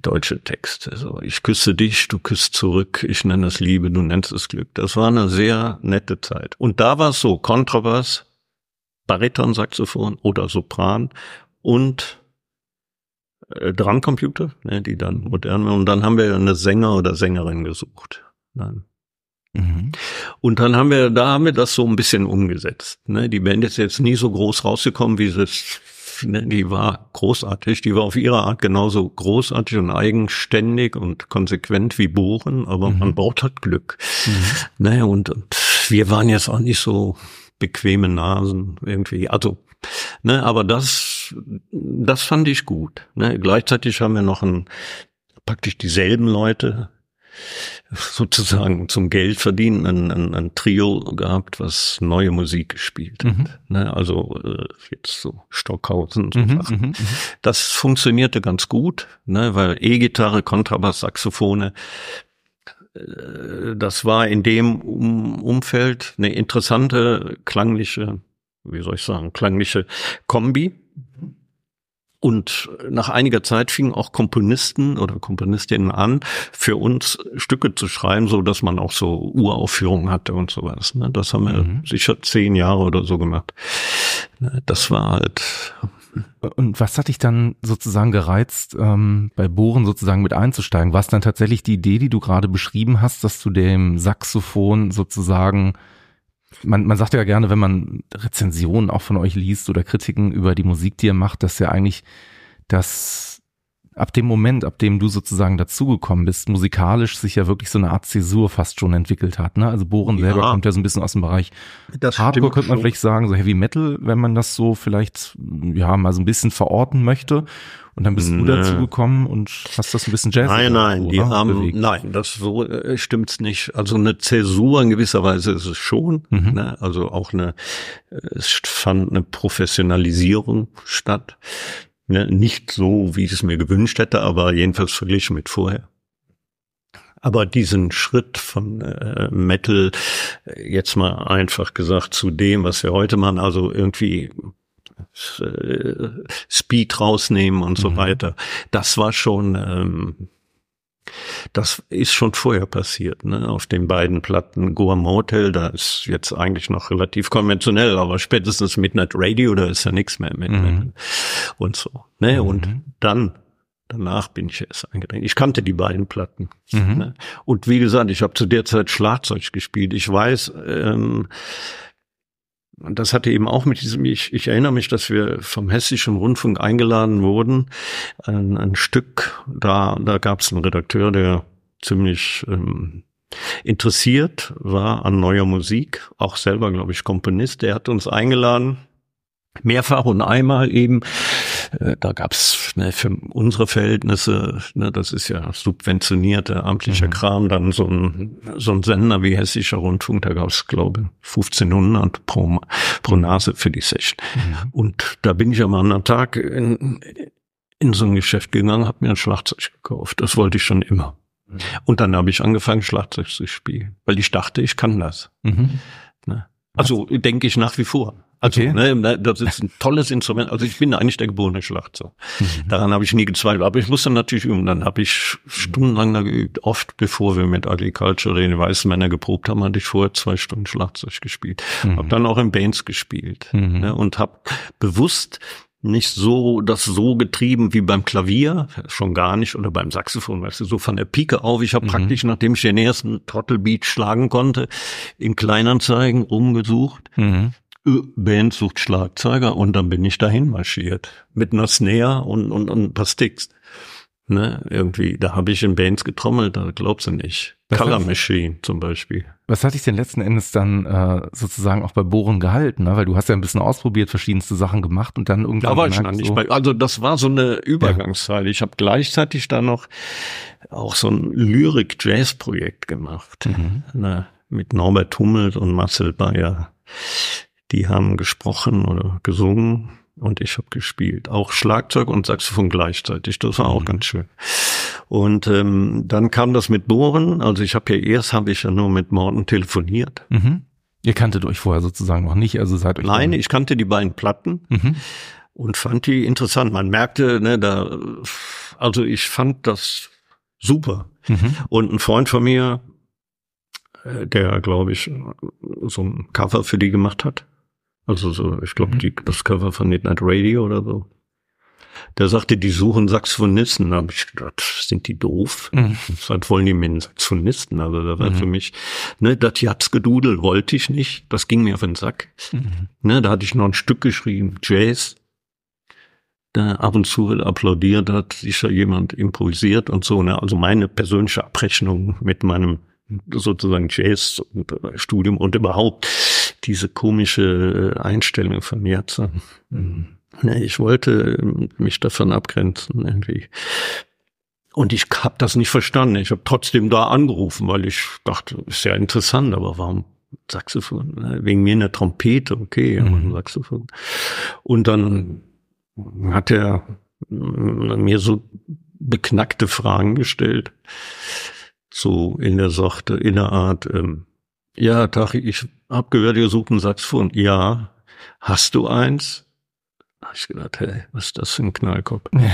deutsche Texte. So, ich küsse dich, du küsst zurück, ich nenne es Liebe, du nennst es Glück. Das war eine sehr nette Zeit. Und da war es so, Kontrabass, Baritonsaxophon oder Sopran und äh, Drumcomputer, ne, die dann modern waren. Und dann haben wir eine Sänger oder Sängerin gesucht. Dann. Mhm. Und dann haben wir, da haben wir das so ein bisschen umgesetzt. Ne? Die Band ist jetzt nie so groß rausgekommen, wie sie es ne, die war großartig, die war auf ihre Art genauso großartig und eigenständig und konsequent wie Bohren, aber mhm. man braucht halt Glück. Mhm. Ne, und, und wir waren jetzt auch nicht so bequeme Nasen irgendwie. Also, ne, aber das, das fand ich gut. Ne? Gleichzeitig haben wir noch ein, praktisch dieselben Leute sozusagen zum Geld verdienen ein, ein, ein Trio gehabt, was neue Musik gespielt hat. Mhm. Ne, also äh, jetzt so Stockhausen so mhm, Sachen. Mhm, mhm. Das funktionierte ganz gut, ne, weil E-Gitarre, Kontrabass, Saxophone, äh, das war in dem um Umfeld eine interessante klangliche, wie soll ich sagen, klangliche Kombi. Und nach einiger Zeit fingen auch Komponisten oder Komponistinnen an, für uns Stücke zu schreiben, so dass man auch so Uraufführungen hatte und sowas. Ne? Das haben wir mhm. sicher zehn Jahre oder so gemacht. Ne, das war halt. Und was hat dich dann sozusagen gereizt, ähm, bei Bohren sozusagen mit einzusteigen? War es dann tatsächlich die Idee, die du gerade beschrieben hast, dass du dem Saxophon sozusagen man, man sagt ja gerne, wenn man Rezensionen auch von euch liest oder Kritiken über die Musik, die ihr macht, dass ja eigentlich das ab dem Moment, ab dem du sozusagen dazugekommen bist, musikalisch sich ja wirklich so eine Art Zäsur fast schon entwickelt hat. Ne? Also Bohren ja, selber kommt ja so ein bisschen aus dem Bereich das Hardcore, könnte man schon. vielleicht sagen, so Heavy Metal, wenn man das so vielleicht ja mal so ein bisschen verorten möchte. Und dann bist Nö. du dazu gekommen und hast das ein bisschen Jazz. Nein, nein, so, die oder? haben, bewegt. nein, das so äh, stimmt's nicht. Also eine Zäsur in gewisser Weise ist es schon. Mhm. Ne? Also auch eine, es fand eine Professionalisierung statt. Ne? Nicht so, wie ich es mir gewünscht hätte, aber jedenfalls verglichen mit vorher. Aber diesen Schritt von äh, Metal, äh, jetzt mal einfach gesagt, zu dem, was wir heute machen, also irgendwie äh, Speed rausnehmen und so mhm. weiter. Das war schon, ähm, das ist schon vorher passiert, ne? Auf den beiden Platten Goa Motel, da ist jetzt eigentlich noch relativ konventionell, aber spätestens Midnight Radio, da ist ja nichts mehr mit, mhm. und so. Ne? Mhm. Und dann Danach bin ich erst eingedrängt. Ich kannte die beiden Platten. Mhm. Ne? Und wie gesagt, ich habe zu der Zeit Schlagzeug gespielt. Ich weiß, ähm, das hatte eben auch mit diesem, ich, ich erinnere mich, dass wir vom Hessischen Rundfunk eingeladen wurden, ein, ein Stück, da, da gab es einen Redakteur, der ziemlich ähm, interessiert war an neuer Musik, auch selber, glaube ich, Komponist, der hat uns eingeladen, mehrfach und einmal eben äh, da gab's ne, für unsere Verhältnisse, ne, das ist ja subventionierter amtlicher mhm. Kram, dann so ein, so ein Sender wie Hessischer Rundfunk, da gab's glaube 1500 pro, pro Nase für die Session. Mhm. Und da bin ich am anderen Tag in, in so ein Geschäft gegangen, habe mir ein Schlagzeug gekauft. Das wollte ich schon immer. Mhm. Und dann habe ich angefangen, Schlagzeug zu spielen, weil ich dachte, ich kann das. Mhm. Ne? Also denke ich nach wie vor. Also, okay. ne, das ist ein tolles Instrument. Also ich bin eigentlich der geborene Schlagzeug. Mhm. Daran habe ich nie gezweifelt. Aber ich musste natürlich üben. Dann habe ich stundenlang da geübt. Oft bevor wir mit Agriculture den weißen Männer geprobt haben, hatte ich vorher zwei Stunden Schlagzeug gespielt. Mhm. Habe dann auch in Bands gespielt mhm. ne, und habe bewusst nicht so das so getrieben wie beim Klavier, schon gar nicht, oder beim Saxophon, weißt du, so von der Pike auf. Ich habe mhm. praktisch, nachdem ich den ersten Trottelbeat schlagen konnte, in Kleinanzeigen rumgesucht. Mhm. Band sucht Schlagzeuger und dann bin ich dahin marschiert mit einer Snare und, und, und ein paar Sticks. Ne, irgendwie, da habe ich in Bands getrommelt, da glaubst du nicht. Was Color Machine zum Beispiel. Was hat dich denn letzten Endes dann äh, sozusagen auch bei Bohren gehalten? Ne? Weil du hast ja ein bisschen ausprobiert, verschiedenste Sachen gemacht und dann irgendwann. Da war ich noch nicht so bei, also das war so eine Übergangszeit. Ja. Ich habe gleichzeitig da noch auch so ein Lyrik-Jazz-Projekt gemacht. Mhm. Ne, mit Norbert Hummelt und Marcel Bayer. Die haben gesprochen oder gesungen und ich habe gespielt. Auch Schlagzeug und Saxophon gleichzeitig. Das war auch mhm. ganz schön. Und ähm, dann kam das mit Bohren. Also ich habe ja erst habe ich ja nur mit Morten telefoniert. Mhm. Ihr kanntet euch vorher sozusagen noch nicht, also seid euch Nein, ich kannte die beiden Platten mhm. und fand die interessant. Man merkte, ne, da, also ich fand das super. Mhm. Und ein Freund von mir, äh, der glaube ich so ein Cover für die gemacht hat, also so, ich glaube, mhm. das Cover von Midnight Radio oder so. Der sagte, die suchen Saxophonisten. Da habe ich gedacht, sind die doof? Mhm. Was wollen die mit den Saxophonisten? Also da war mhm. für mich, ne, das Jatzgedudel wollte ich nicht. Das ging mir auf den Sack. Mhm. Ne, da hatte ich noch ein Stück geschrieben, Jazz. Da ab und zu applaudiert, hat sicher jemand improvisiert und so. Ne? Also meine persönliche Abrechnung mit meinem sozusagen Jazz-Studium und überhaupt diese komische äh, Einstellung von mir zu. Mhm. Nee, ich wollte ähm, mich davon abgrenzen irgendwie. Und ich habe das nicht verstanden. Ich habe trotzdem da angerufen, weil ich dachte, ist ja interessant, aber warum Saxophon? Ne, wegen mir eine Trompete, okay, mhm. Saxophon. Und dann hat er mir so beknackte Fragen gestellt. So in der Sorte, in der Art, ähm, ja, Tachi, ich hab gehört, ihr sucht ein Saxophon. Ja, hast du eins? Hab ich gedacht, hey, was ist das für ein Knallkopf? Ja,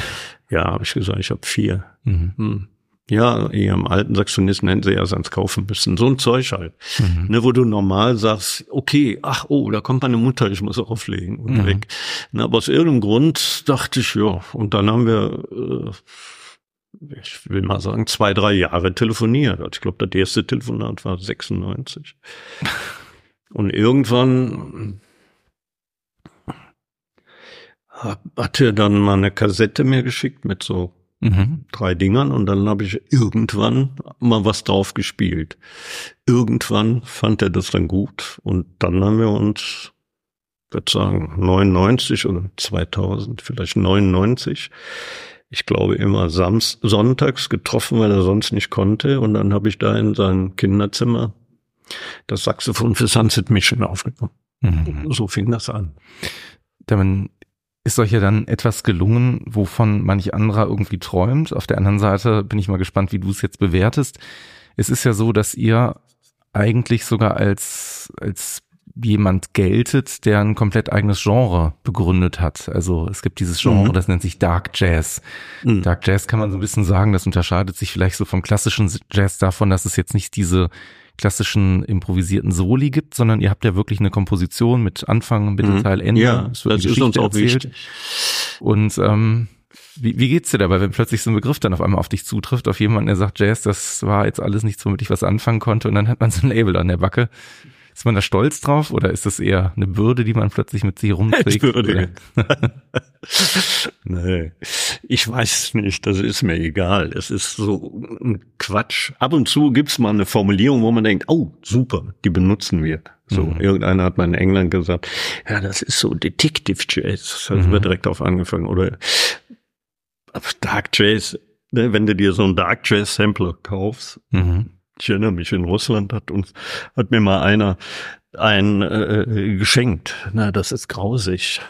ja habe ich gesagt, ich habe vier. Mhm. Hm. Ja, ihrem alten Saxonisten hätten sie ja sonst kaufen müssen. So ein Zeug halt. Mhm. Ne, wo du normal sagst, okay, ach, oh, da kommt meine Mutter, ich muss auflegen und mhm. weg. Ne, aber aus irgendeinem Grund dachte ich, ja, und dann haben wir, äh, ich will mal sagen, zwei, drei Jahre telefoniert. Also ich glaube, das erste Telefonat war 96. und irgendwann hat er dann mal eine Kassette mir geschickt mit so mhm. drei Dingern und dann habe ich irgendwann mal was drauf gespielt. Irgendwann fand er das dann gut und dann haben wir uns, würde sagen, 99 oder 2000, vielleicht 99, ich glaube immer sams sonntags getroffen, weil er sonst nicht konnte und dann habe ich da in seinem Kinderzimmer das Saxophon für Sunset Mission aufgenommen. Mhm. So fing das an. Dann ist euch ja dann etwas gelungen, wovon manch anderer irgendwie träumt. Auf der anderen Seite bin ich mal gespannt, wie du es jetzt bewertest. Es ist ja so, dass ihr eigentlich sogar als, als jemand geltet, der ein komplett eigenes Genre begründet hat. Also es gibt dieses Genre, mhm. das nennt sich Dark Jazz. Mhm. Dark Jazz kann man so ein bisschen sagen, das unterscheidet sich vielleicht so vom klassischen Jazz davon, dass es jetzt nicht diese klassischen improvisierten Soli gibt, sondern ihr habt ja wirklich eine Komposition mit Anfang, Mittelteil, mhm. Ende. Ja, das ist uns auch erzählt. wichtig. Und ähm, wie, wie geht's dir dabei, wenn plötzlich so ein Begriff dann auf einmal auf dich zutrifft, auf jemanden, der sagt, Jazz, das war jetzt alles nichts, womit ich was anfangen konnte, und dann hat man so ein Label an der Backe. Ist man da stolz drauf oder ist das eher eine Bürde, die man plötzlich mit sich rumträgt? Bürde. nee, ich weiß nicht, das ist mir egal. Es ist so ein Quatsch. Ab und zu gibt's mal eine Formulierung, wo man denkt, oh, super, die benutzen wir. So, mhm. irgendeiner hat mal in England gesagt, ja, das ist so Detective Jazz. Da mhm. wird direkt auf angefangen. Oder Dark Jazz, ne, wenn du dir so ein Dark Jazz Sampler kaufst, mhm ich erinnere mich, in Russland hat uns, hat mir mal einer ein äh, geschenkt. Na, das ist grausig.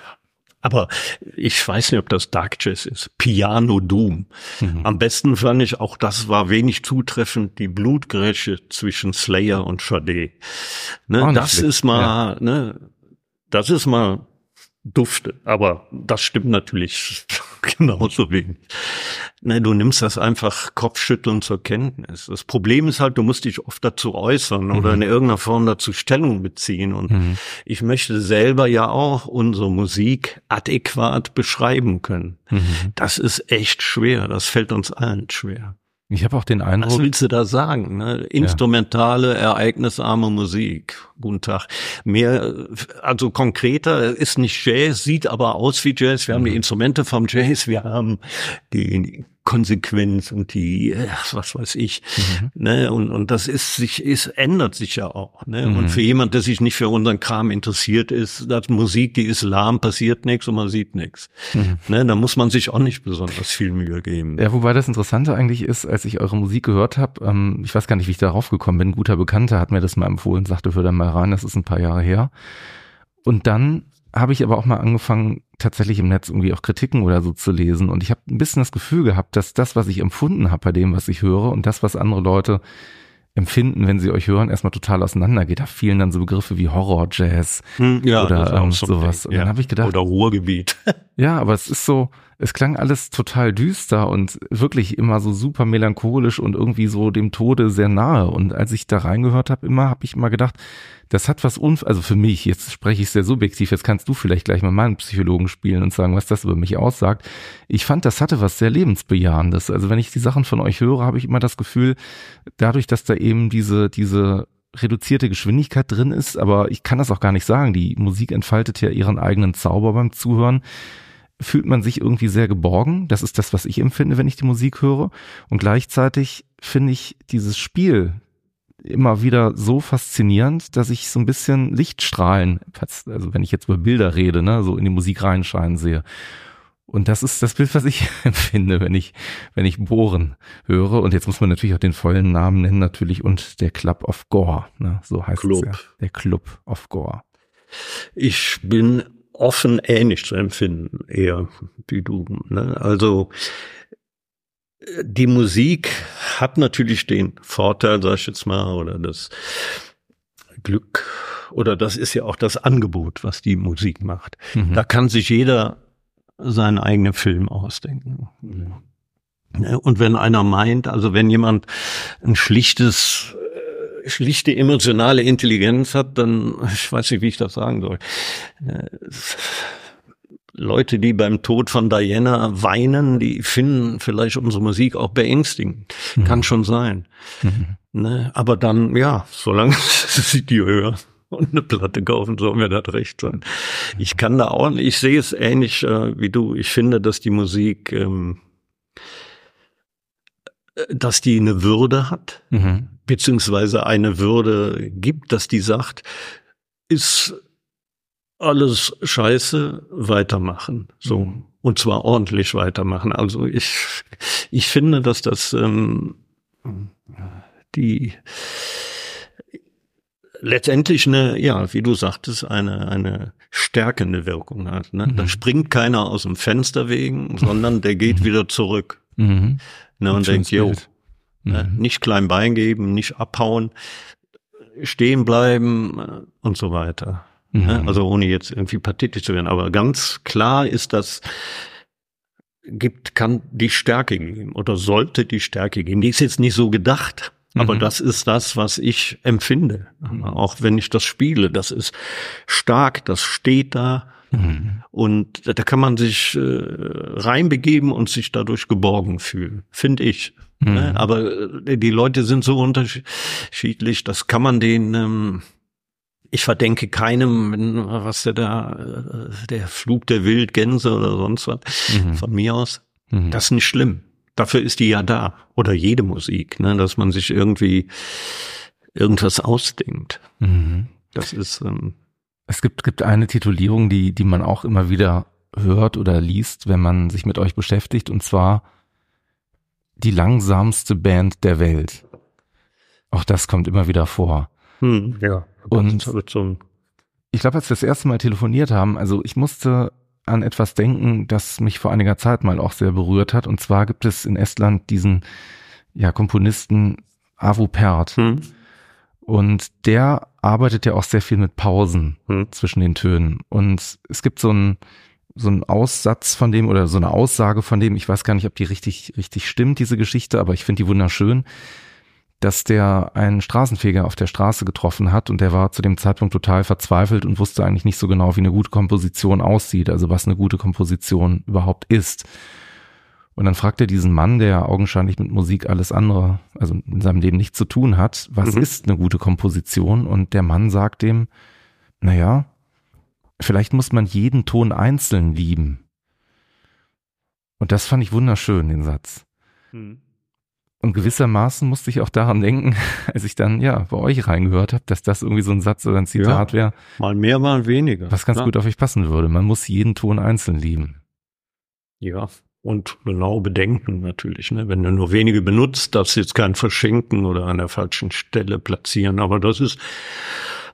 Aber ich weiß nicht, ob das Dark Jazz ist. Piano Doom. Mhm. Am besten fand ich, auch das war wenig zutreffend, die Blutgrätsche zwischen Slayer und Sade. Ne, das ist mal, ja. ne, das ist mal dufte. Aber das stimmt natürlich genauso wenig. Ne, du nimmst das einfach Kopfschütteln zur Kenntnis. Das Problem ist halt, du musst dich oft dazu äußern mhm. oder in irgendeiner Form dazu Stellung beziehen. Und mhm. ich möchte selber ja auch unsere Musik adäquat beschreiben können. Mhm. Das ist echt schwer. Das fällt uns allen schwer. Ich habe auch den Eindruck. Was willst du da sagen? Ne? Instrumentale, ja. ereignisarme Musik. Guten Tag. Mehr, also konkreter ist nicht Jazz, sieht aber aus wie Jazz. Wir mhm. haben die mhm. Instrumente vom Jazz, wir haben die Konsequenz und die, was weiß ich, mhm. ne, und, und das ist sich, ist, ändert sich ja auch, ne, mhm. und für jemand, der sich nicht für unseren Kram interessiert ist, das Musik, die Islam, passiert nichts und man sieht nichts, mhm. ne, da muss man sich auch nicht besonders viel Mühe geben. Ja, wobei das Interessante eigentlich ist, als ich eure Musik gehört habe, ähm, ich weiß gar nicht, wie ich darauf gekommen bin, ein guter Bekannter hat mir das mal empfohlen, sagte, hör da mal rein, das ist ein paar Jahre her, und dann habe ich aber auch mal angefangen, tatsächlich im Netz irgendwie auch Kritiken oder so zu lesen. Und ich habe ein bisschen das Gefühl gehabt, dass das, was ich empfunden habe bei dem, was ich höre und das, was andere Leute empfinden, wenn sie euch hören, erstmal total auseinandergeht. Da fielen dann so Begriffe wie Horror-Jazz hm, ja, oder ähm, so sowas. Und ja. dann habe ich gedacht. Oder Ruhrgebiet. ja, aber es ist so, es klang alles total düster und wirklich immer so super melancholisch und irgendwie so dem Tode sehr nahe. Und als ich da reingehört habe, immer habe ich immer gedacht, das hat was unf also für mich, jetzt spreche ich sehr subjektiv, jetzt kannst du vielleicht gleich mal meinen Psychologen spielen und sagen, was das über mich aussagt. Ich fand, das hatte was sehr lebensbejahendes. Also wenn ich die Sachen von euch höre, habe ich immer das Gefühl, dadurch, dass da eben diese, diese reduzierte Geschwindigkeit drin ist, aber ich kann das auch gar nicht sagen. Die Musik entfaltet ja ihren eigenen Zauber beim Zuhören fühlt man sich irgendwie sehr geborgen. Das ist das, was ich empfinde, wenn ich die Musik höre. Und gleichzeitig finde ich dieses Spiel immer wieder so faszinierend, dass ich so ein bisschen Lichtstrahlen, also wenn ich jetzt über Bilder rede, ne, so in die Musik reinscheinen sehe. Und das ist das Bild, was ich empfinde, wenn ich, wenn ich Bohren höre. Und jetzt muss man natürlich auch den vollen Namen nennen, natürlich, und der Club of Gore, ne? so heißt Club. es ja. Der Club of Gore. Ich bin offen ähnlich zu empfinden, eher wie du. Ne? Also die Musik hat natürlich den Vorteil, sag ich jetzt mal, oder das Glück, oder das ist ja auch das Angebot, was die Musik macht. Mhm. Da kann sich jeder seinen eigenen Film ausdenken. Mhm. Und wenn einer meint, also wenn jemand ein schlichtes schlichte emotionale Intelligenz hat, dann, ich weiß nicht, wie ich das sagen soll. Äh, Leute, die beim Tod von Diana weinen, die finden vielleicht unsere Musik auch beängstigend. Mhm. Kann schon sein. Mhm. Ne? Aber dann, ja, solange sie die hören und eine Platte kaufen, soll mir das recht sein. Ich kann da auch, ich sehe es ähnlich äh, wie du. Ich finde, dass die Musik, ähm, dass die eine Würde hat, mhm. Beziehungsweise eine Würde gibt, dass die sagt, ist alles scheiße, weitermachen. So. Mhm. Und zwar ordentlich weitermachen. Also ich, ich finde, dass das ähm, die letztendlich eine, ja, wie du sagtest, eine, eine stärkende Wirkung hat. Ne? Mhm. Da springt keiner aus dem Fenster wegen, sondern der geht mhm. wieder zurück. Mhm. Ne, und denkt, jo, ne, mhm. nicht klein Bein geben, nicht abhauen, stehen bleiben äh, und so weiter. Ne? Mhm. Also ohne jetzt irgendwie pathetisch zu werden. Aber ganz klar ist, dass gibt, kann die Stärke geben oder sollte die Stärke geben. Die ist jetzt nicht so gedacht. Aber mhm. das ist das, was ich empfinde. Mhm. Auch wenn ich das spiele. Das ist stark, das steht da. Mhm. Und da kann man sich äh, reinbegeben und sich dadurch geborgen fühlen, finde ich. Ne? Mhm. Aber äh, die Leute sind so unterschiedlich, das kann man denen ähm, ich verdenke keinem, was der da, äh, der Flug der Wildgänse oder sonst was, mhm. von mir aus. Mhm. Das ist nicht schlimm. Dafür ist die ja da. Oder jede Musik, ne, dass man sich irgendwie irgendwas ausdenkt. Mhm. Das ist. Ähm, es gibt, gibt eine Titulierung, die, die man auch immer wieder hört oder liest, wenn man sich mit euch beschäftigt, und zwar die langsamste Band der Welt. Auch das kommt immer wieder vor. Hm, ja. Und so ich glaube, als wir das erste Mal telefoniert haben, also ich musste an etwas denken, das mich vor einiger Zeit mal auch sehr berührt hat. Und zwar gibt es in Estland diesen ja, Komponisten Avu Pert. Hm. Und der arbeitet ja auch sehr viel mit Pausen hm. zwischen den Tönen. Und es gibt so einen so einen Aussatz von dem oder so eine Aussage von dem, ich weiß gar nicht, ob die richtig, richtig stimmt, diese Geschichte, aber ich finde die wunderschön dass der einen Straßenfeger auf der Straße getroffen hat und der war zu dem Zeitpunkt total verzweifelt und wusste eigentlich nicht so genau, wie eine gute Komposition aussieht, also was eine gute Komposition überhaupt ist. Und dann fragt er diesen Mann, der augenscheinlich mit Musik alles andere, also in seinem Leben nichts zu tun hat, was mhm. ist eine gute Komposition? Und der Mann sagt dem, naja, vielleicht muss man jeden Ton einzeln lieben. Und das fand ich wunderschön, den Satz. Mhm. Und gewissermaßen musste ich auch daran denken, als ich dann ja bei euch reingehört habe, dass das irgendwie so ein Satz oder ein Zitat ja, wäre. Mal mehr, mal weniger. Was ganz klar. gut auf euch passen würde. Man muss jeden Ton einzeln lieben. Ja, und genau bedenken natürlich. Ne? Wenn du nur wenige benutzt, darfst du jetzt kein verschenken oder an der falschen Stelle platzieren. Aber das ist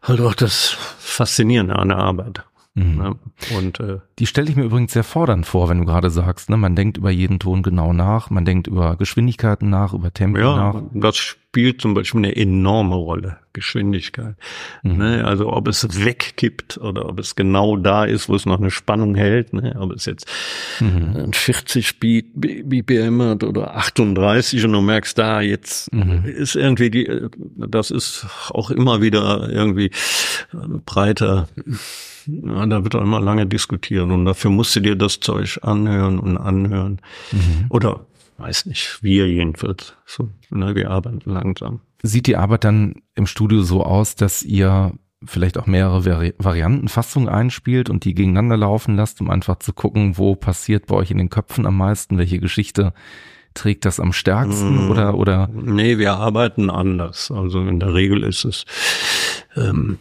halt auch das Faszinierende an der Arbeit. Mhm. Ne? Und äh, die stelle ich mir übrigens sehr fordernd vor, wenn du gerade sagst, ne, man denkt über jeden Ton genau nach, man denkt über Geschwindigkeiten nach, über Tempo ja, nach. Das spielt zum Beispiel eine enorme Rolle, Geschwindigkeit. Mhm. Ne? Also ob es wegkippt oder ob es genau da ist, wo es noch eine Spannung hält, ne? ob es jetzt mhm. 40 BPM hat oder 38 und du merkst da jetzt mhm. ist irgendwie die, das ist auch immer wieder irgendwie breiter ja, da wird auch immer lange diskutiert und dafür musst du dir das Zeug anhören und anhören. Mhm. Oder weiß nicht, wir jedenfalls. So, ne, wir arbeiten langsam. Sieht die Arbeit dann im Studio so aus, dass ihr vielleicht auch mehrere Vari Variantenfassungen einspielt und die gegeneinander laufen lasst, um einfach zu gucken, wo passiert bei euch in den Köpfen am meisten, welche Geschichte trägt das am stärksten Mm. oder oder Nee, wir arbeiten anders. Also in der Regel ist es, ähm,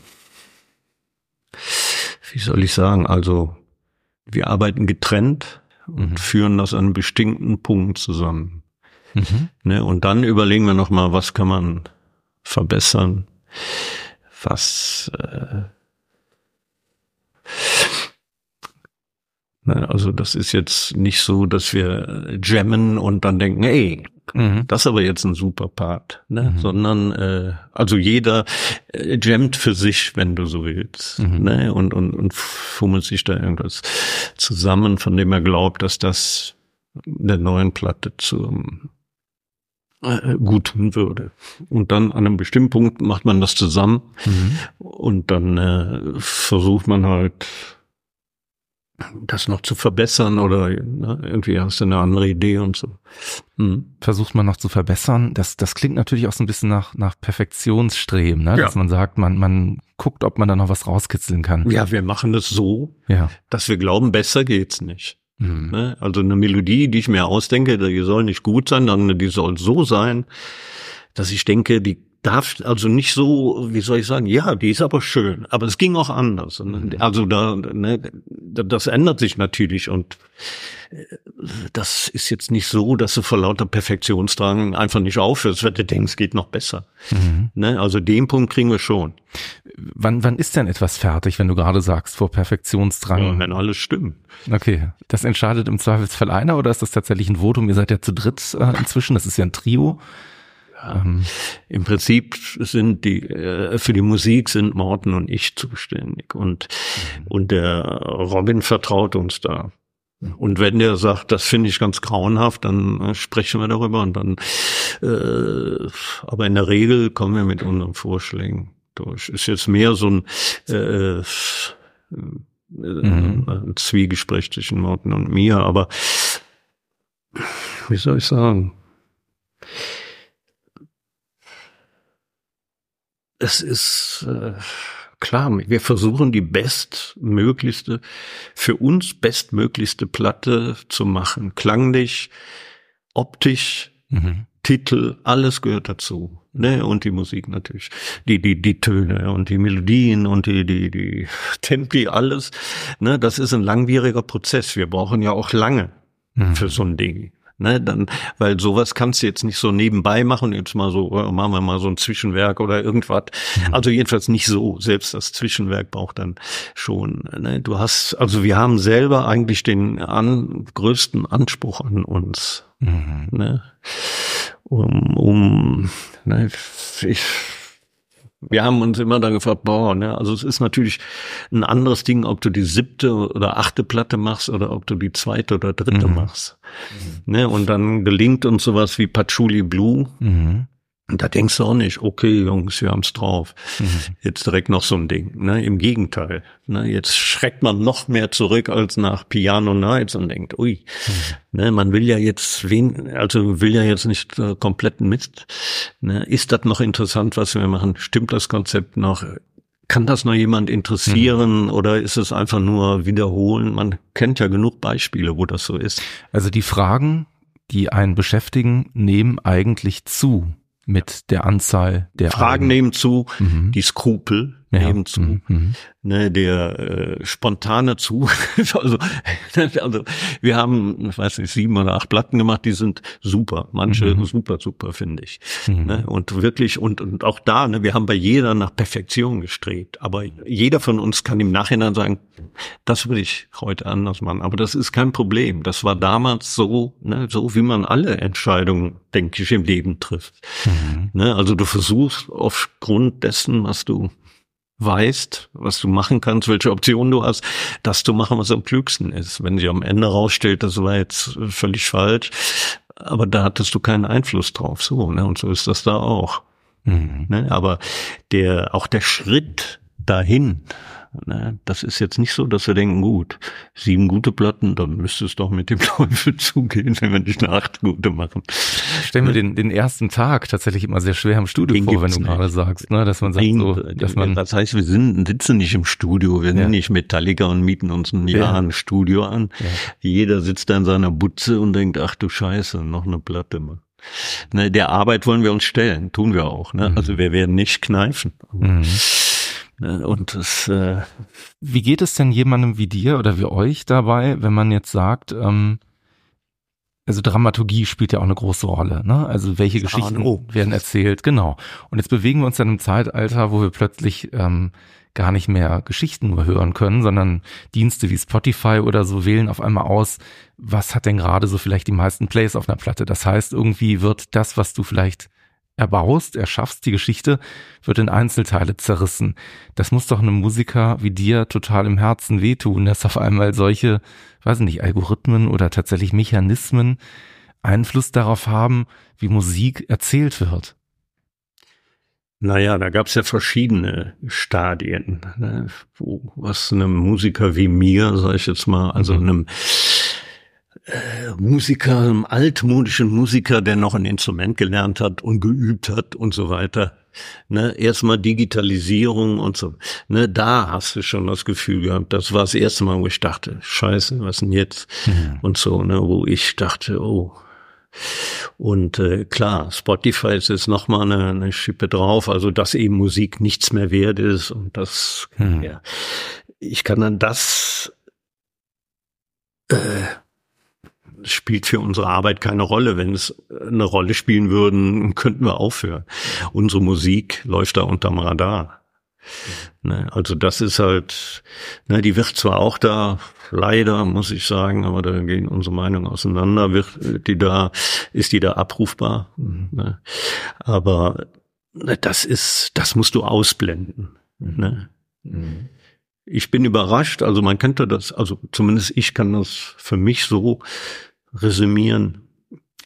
wie soll ich sagen, also wir arbeiten getrennt und Mhm. führen das an bestimmten Punkt zusammen. mhm. Ne? Und dann überlegen wir nochmal, was kann man verbessern, was äh? Also das ist jetzt nicht so, dass wir jammen und dann denken, ey, Mhm. das ist aber jetzt ein super Part, ne? Mhm. sondern äh, also jeder äh, jammt für sich, wenn du so willst, Mhm. ne? und, und, und fummelt sich da irgendwas zusammen, von dem er glaubt, dass das der neuen Platte zum äh, gut tun würde. Und dann an einem bestimmten Punkt macht man das zusammen Mhm. und dann äh, versucht man halt das noch zu verbessern oder ne, irgendwie hast du eine andere Idee und so. Mhm. versucht man noch zu verbessern. Das, das klingt natürlich auch so ein bisschen nach, nach Perfektionsstreben, ne? Ja. dass man sagt, man, man guckt, ob man da noch was rauskitzeln kann. Ja, wir machen das so, Ja. dass wir glauben, besser geht's nicht. Mhm. Ne? Also eine Melodie, die ich mir ausdenke, die soll nicht gut sein, dann die soll so sein, dass ich denke, die darf also nicht so, wie soll ich sagen, ja, die ist aber schön, aber es ging auch anders. Und, Also da, ne, das ändert sich natürlich und äh, das ist jetzt nicht so, dass du vor lauter Perfektionsdrang einfach nicht aufhörst, weil du denkst, es geht noch besser. Mhm. Ne? Also den Punkt kriegen wir schon, Wann, wann ist denn etwas fertig, wenn du gerade sagst, vor Perfektionsdrang? ja, wenn alles stimmt. Okay. Das entscheidet im Zweifelsfall einer oder ist das tatsächlich ein Votum? Ihr seid ja zu dritt äh, inzwischen, das ist ja ein Trio. Ähm, Im Prinzip sind die äh, für die Musik sind Morten und ich zuständig und und der Robin vertraut uns da. Und wenn der sagt, das finde ich ganz grauenhaft, dann äh, sprechen wir darüber und dann. Äh, aber in der Regel kommen wir mit unseren Vorschlägen durch. Ist jetzt mehr so ein äh, äh, Mhm. ein Zwiegespräch zwischen Morten und mir, aber wie soll ich sagen? Es ist äh, klar, wir versuchen die bestmöglichste, für uns bestmöglichste Platte zu machen. Klanglich, optisch, mhm. Titel, alles gehört dazu. Ne? Und die Musik natürlich. Die, die, die Töne und die Melodien und die, die, die Tempi, alles. Ne? Das ist ein langwieriger Prozess. Wir brauchen ja auch lange Mhm. für so ein Ding. Ne, dann, weil sowas kannst du jetzt nicht so nebenbei machen, jetzt mal so, äh, machen wir mal so ein Zwischenwerk oder irgendwas. Also jedenfalls nicht so. Selbst das Zwischenwerk braucht dann schon, ne, du hast, also wir haben selber eigentlich den an, größten Anspruch an uns, Mhm. ne, um, um, ne, ich, wir haben uns immer dann gefragt, boah, ne, also es ist natürlich ein anderes Ding, ob du die siebte oder achte Platte machst oder ob du die zweite oder dritte Mhm. machst. Ne, und dann gelingt uns sowas wie Patchouli Blue. Mhm. Und da denkst du auch nicht, okay, Jungs, wir haben's drauf. Mhm. Jetzt direkt noch so ein Ding. Ne? Im Gegenteil. Ne? Jetzt schreckt man noch mehr zurück als nach Piano Nights und denkt, ui, ne? man will ja jetzt wen, also will ja jetzt nicht äh, kompletten Mist. Ne? Ist das noch interessant, was wir machen? Stimmt das Konzept noch? Kann das noch jemand interessieren oder ist es einfach nur wiederholen? Man kennt ja genug Beispiele, wo das so ist. Also die Fragen, die einen beschäftigen, nehmen eigentlich zu mit der Anzahl der Fragen Alben. nehmen zu, Mhm. die Skrupel Ja. nehmen zu. Mhm. Mhm. ne, der äh, spontane zu. also, also wir haben, ich weiß nicht, sieben oder acht Platten gemacht, die sind super. Manche Mhm. super, super, finde ich. Mhm. Ne? Und wirklich, und, und auch da, ne, wir haben bei jeder nach Perfektion gestrebt. Aber jeder von uns kann im Nachhinein sagen, das würde ich heute anders machen. Aber das ist kein Problem. Das war damals so, ne, so wie man alle Entscheidungen, denke ich, im Leben trifft. Mhm. Ne? Also du versuchst aufgrund dessen, was du weißt, was du machen kannst, welche Optionen du hast, das zu machen, was am klügsten ist. Wenn sich am Ende rausstellt, das war jetzt völlig falsch, aber da hattest du keinen Einfluss drauf. So, ne? Und so ist das da auch. Mhm. Ne? Aber der, auch der Schritt dahin? Das ist jetzt nicht so, dass wir denken, gut, sieben gute Platten, dann müsste es doch mit dem Teufel zugehen, wenn wir nicht eine acht gute machen. Ich stelle mir den, den ersten Tag tatsächlich immer sehr schwer im Studio den vor, wenn du gerade sagst, ne? dass man sagt, so, dass man. Das heißt, wir sind, sitzen nicht im Studio, wir sind ja. nicht Metallica und mieten uns ein Jahr ja. ein Studio an. Ja. Jeder sitzt da in seiner Butze und denkt, ach du Scheiße, noch eine Platte. Mann. Ne, der Arbeit wollen wir uns stellen, tun wir auch. Ne? Mhm. Also wir werden nicht kneifen. Mhm. Ne, und das, äh, wie geht es denn jemandem wie dir oder wie euch dabei, wenn man jetzt sagt, ähm, also Dramaturgie spielt ja auch eine große Rolle, ne? Also welche Geschichten oh. werden erzählt, genau. Und jetzt bewegen wir uns in einem Zeitalter, wo wir plötzlich ähm, gar nicht mehr Geschichten nur hören können, sondern Dienste wie Spotify oder so wählen auf einmal aus, was hat denn gerade so vielleicht die meisten Plays auf einer Platte. Das heißt, irgendwie wird das, was du vielleicht erbaust, erschaffst, die Geschichte wird in Einzelteile zerrissen. Das muss doch einem Musiker wie dir total im Herzen wehtun, dass auf einmal solche, weiß nicht, Algorithmen oder tatsächlich Mechanismen Einfluss darauf haben, wie Musik erzählt wird. Naja, da gab's ja verschiedene Stadien, ne, wo, was einem Musiker wie mir, sag ich jetzt mal, also mhm. einem Musiker, einem altmodischen Musiker, der noch ein Instrument gelernt hat und geübt hat und so weiter. Ne, erstmal Digitalisierung und so. Ne, da hast du schon das Gefühl gehabt. Das war das erste Mal, wo ich dachte, Scheiße, was denn jetzt? Mhm. Und so, ne, wo ich dachte, oh. Und äh, klar, Spotify ist jetzt noch mal eine, eine Schippe drauf, also dass eben Musik nichts mehr wert ist und das, mhm. ja, ich kann dann das äh, spielt für unsere Arbeit keine Rolle. Wenn es eine Rolle spielen würden, könnten wir aufhören. Unsere Musik läuft da unterm Radar. Ne, also das ist halt, ne, die wird zwar auch da, leider muss ich sagen, aber da gehen unsere Meinungen auseinander, wird die da, ist die da abrufbar. Ne? Aber ne, das ist, das musst du ausblenden. Ne? Mhm. Ich bin überrascht, also man könnte das, also zumindest ich kann das für mich so resümieren.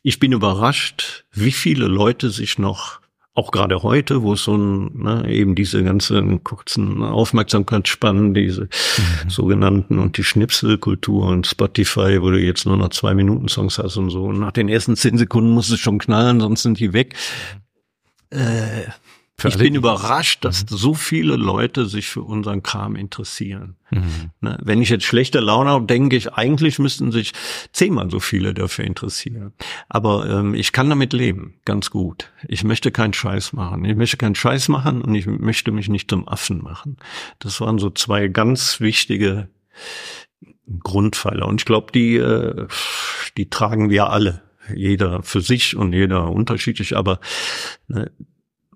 Ich bin überrascht, wie viele Leute sich noch, auch gerade heute, wo es so ein, ne, eben diese ganzen kurzen Aufmerksamkeitsspannen, diese mhm. sogenannten und die Schnipselkultur und Spotify, wo du jetzt nur noch zwei Minuten Songs hast und so. Und nach den ersten zehn Sekunden muss es schon knallen, sonst sind die weg. Äh, für ich bin überrascht, dass mhm. so viele Leute sich für unseren Kram interessieren. Mhm. Ne, wenn ich jetzt schlechte Laune habe, denke ich, eigentlich müssten sich zehnmal so viele dafür interessieren. Aber ähm, ich kann damit leben, ganz gut. Ich möchte keinen Scheiß machen. Ich möchte keinen Scheiß machen und ich möchte mich nicht zum Affen machen. Das waren so zwei ganz wichtige Grundpfeiler. Und ich glaube, die, äh, die tragen wir alle jeder für sich und jeder unterschiedlich, aber ne,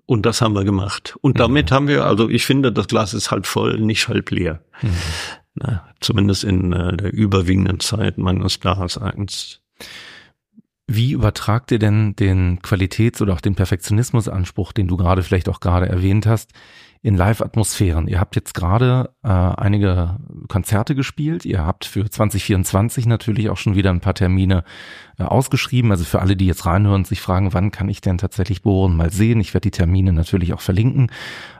und das haben wir gemacht. Und mhm. damit haben wir, also ich finde, das Glas ist halb voll, nicht halb leer. Mhm. Na, zumindest in äh, der überwiegenden Zeit meines Daseins. Wie übertragt ihr denn den Qualitäts- oder auch den Perfektionismusanspruch, den du gerade vielleicht auch gerade erwähnt hast, in Live-Atmosphären. Ihr habt jetzt gerade äh, einige Konzerte gespielt. Ihr habt für 2024 natürlich auch schon wieder ein paar Termine ausgeschrieben. Also für alle, die jetzt reinhören und sich fragen, wann kann ich denn tatsächlich Bohren mal sehen? Ich werde die Termine natürlich auch verlinken.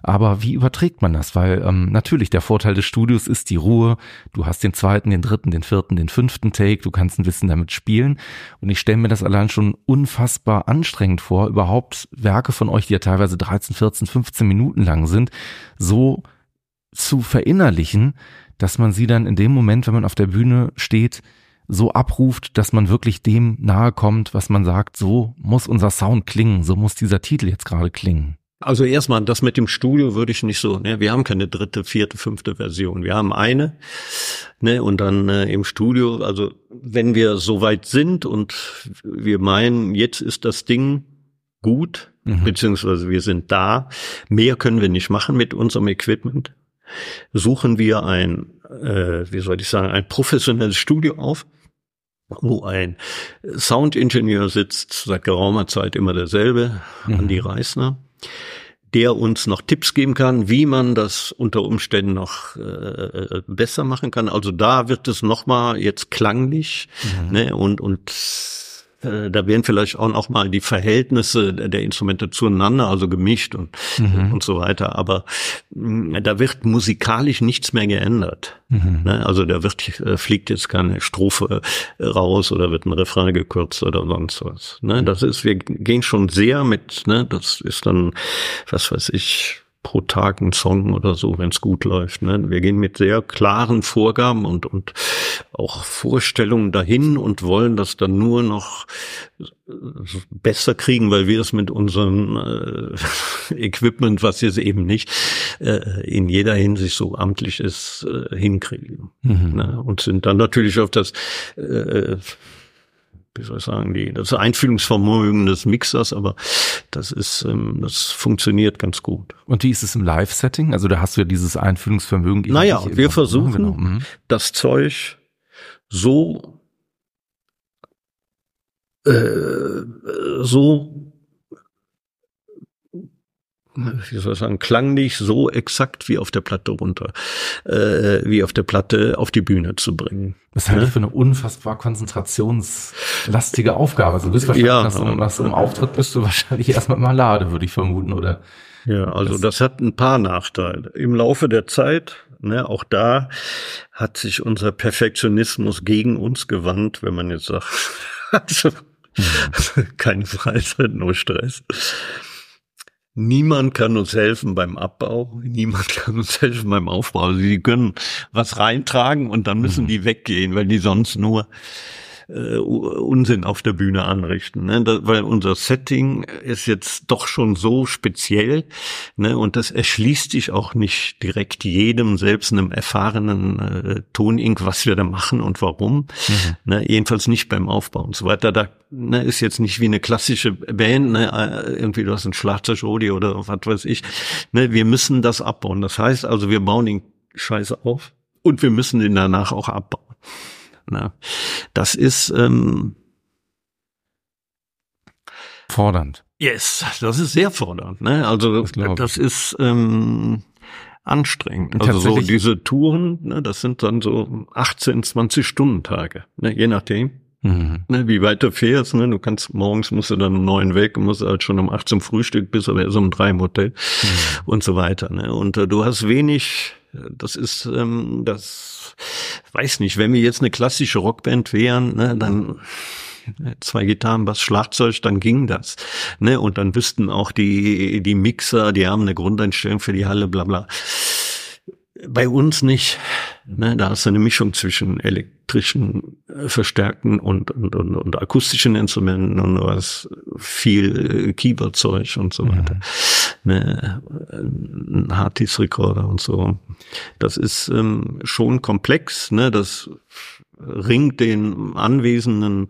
Aber wie überträgt man das? Weil ähm, natürlich der Vorteil des Studios ist die Ruhe. Du hast den zweiten, den dritten, den vierten, den fünften Take. Du kannst ein bisschen damit spielen. Und ich stelle mir das allein schon unfassbar anstrengend vor, überhaupt Werke von euch, die ja teilweise 13, 14, 15 Minuten lang sind, so zu verinnerlichen, dass man sie dann in dem Moment, wenn man auf der Bühne steht, so abruft, dass man wirklich dem nahe kommt, was man sagt, so muss unser Sound klingen, so muss dieser Titel jetzt gerade klingen. Also erstmal, das mit dem Studio würde ich nicht so, ne, wir haben keine dritte, vierte, fünfte Version. Wir haben eine, ne, und dann äh, im Studio, also wenn wir so weit sind und wir meinen, jetzt ist das Ding gut, mhm. beziehungsweise wir sind da. Mehr können wir nicht machen mit unserem Equipment. Suchen wir ein, äh, wie soll ich sagen, ein professionelles Studio auf, wo ein Soundingenieur sitzt, seit geraumer Zeit immer derselbe, mhm. Andi Reisner, der uns noch Tipps geben kann, wie man das unter Umständen noch äh, besser machen kann. Also da wird es nochmal jetzt klanglich mhm. ne, und, und äh, da werden vielleicht auch noch mal die Verhältnisse der Instrumente zueinander, also gemischt und, mhm. und so weiter. Aber mm, da wird musikalisch nichts mehr geändert. Mhm. Ne? Also da wird, äh, fliegt jetzt keine Strophe äh, raus oder wird ein Refrain gekürzt oder sonst was. Ne? Das ist, wir gehen schon sehr mit, ne? das ist dann, was weiß ich, pro Tag einen Song oder so, wenn es gut läuft. Ne? Wir gehen mit sehr klaren Vorgaben und, und auch Vorstellungen dahin und wollen das dann nur noch besser kriegen, weil wir es mit unserem äh, Equipment, was jetzt eben nicht äh, in jeder Hinsicht so amtlich ist, äh, hinkriegen. Mhm. Ne? Und sind dann natürlich auf das äh, wie soll ich sagen, die, das Einfühlungsvermögen des Mixers, aber das ist, ähm, das funktioniert ganz gut. Und wie ist es im Live-Setting? Also da hast du ja dieses Einfühlungsvermögen. Naja, wir ne? versuchen genau. mhm. das Zeug so äh, so wie soll ich sagen, klang nicht so exakt wie auf der Platte runter, äh, wie auf der Platte auf die Bühne zu bringen. Das ist halt für eine unfassbar konzentrationslastige Aufgabe. Also du bist wahrscheinlich ja, nach, nach so einem Auftritt bist du wahrscheinlich erstmal Malade, würde ich vermuten, oder? Ja, also das, das hat ein paar Nachteile. Im Laufe der Zeit, ne, auch da hat sich unser Perfektionismus gegen uns gewandt, wenn man jetzt sagt, also, mhm. keine Freizeit, nur Stress. Niemand kann uns helfen beim Abbau, niemand kann uns helfen beim Aufbau. Sie können was reintragen und dann müssen mhm. die weggehen, weil die sonst nur äh, Unsinn auf der Bühne anrichten, ne? Da, weil unser Setting ist jetzt doch schon so speziell, ne? Und das erschließt sich auch nicht direkt jedem, selbst einem erfahrenen äh, Tonink, was wir da machen und warum. Mhm. Ne? Jedenfalls nicht beim Aufbau und so weiter. Da ne, ist jetzt nicht wie eine klassische Band, ne? Äh, irgendwie du hast ein Schlagzeug-Odi oder was weiß ich. Ne? Wir müssen das abbauen. Das heißt also, wir bauen den Scheiße auf und wir müssen den danach auch abbauen. Ne? Das ist ähm, fordernd. Yes, das ist sehr fordernd. Ne? Also das, das ist ähm, anstrengend. Also so diese Touren, ne, das sind dann so 18, 20 Stunden Tage, ne, je nachdem. Mhm. Ne, wie weit du fährst, ne? Du kannst morgens musst du dann um neun weg, musst halt schon um acht zum Frühstück bis aber erst um drei im Hotel mhm. und so weiter. Ne? Und äh, du hast wenig, das ist ähm, das weiß nicht, wenn wir jetzt eine klassische Rockband wären, ne, dann zwei Gitarren, Bass, Schlagzeug, dann ging das. Ne? Und dann wüssten auch die, die Mixer, die haben eine Grundeinstellung für die Halle, bla bla. Bei uns nicht. Ne? Da hast du eine Mischung zwischen elektrischen äh, Verstärkten und, und, und, und akustischen Instrumenten und was viel äh, Keyboard-Zeug und so weiter. Mhm. Ne? Ein Harddisk-Recorder und so. Das ist ähm, schon komplex. Ne? Das ringt den anwesenden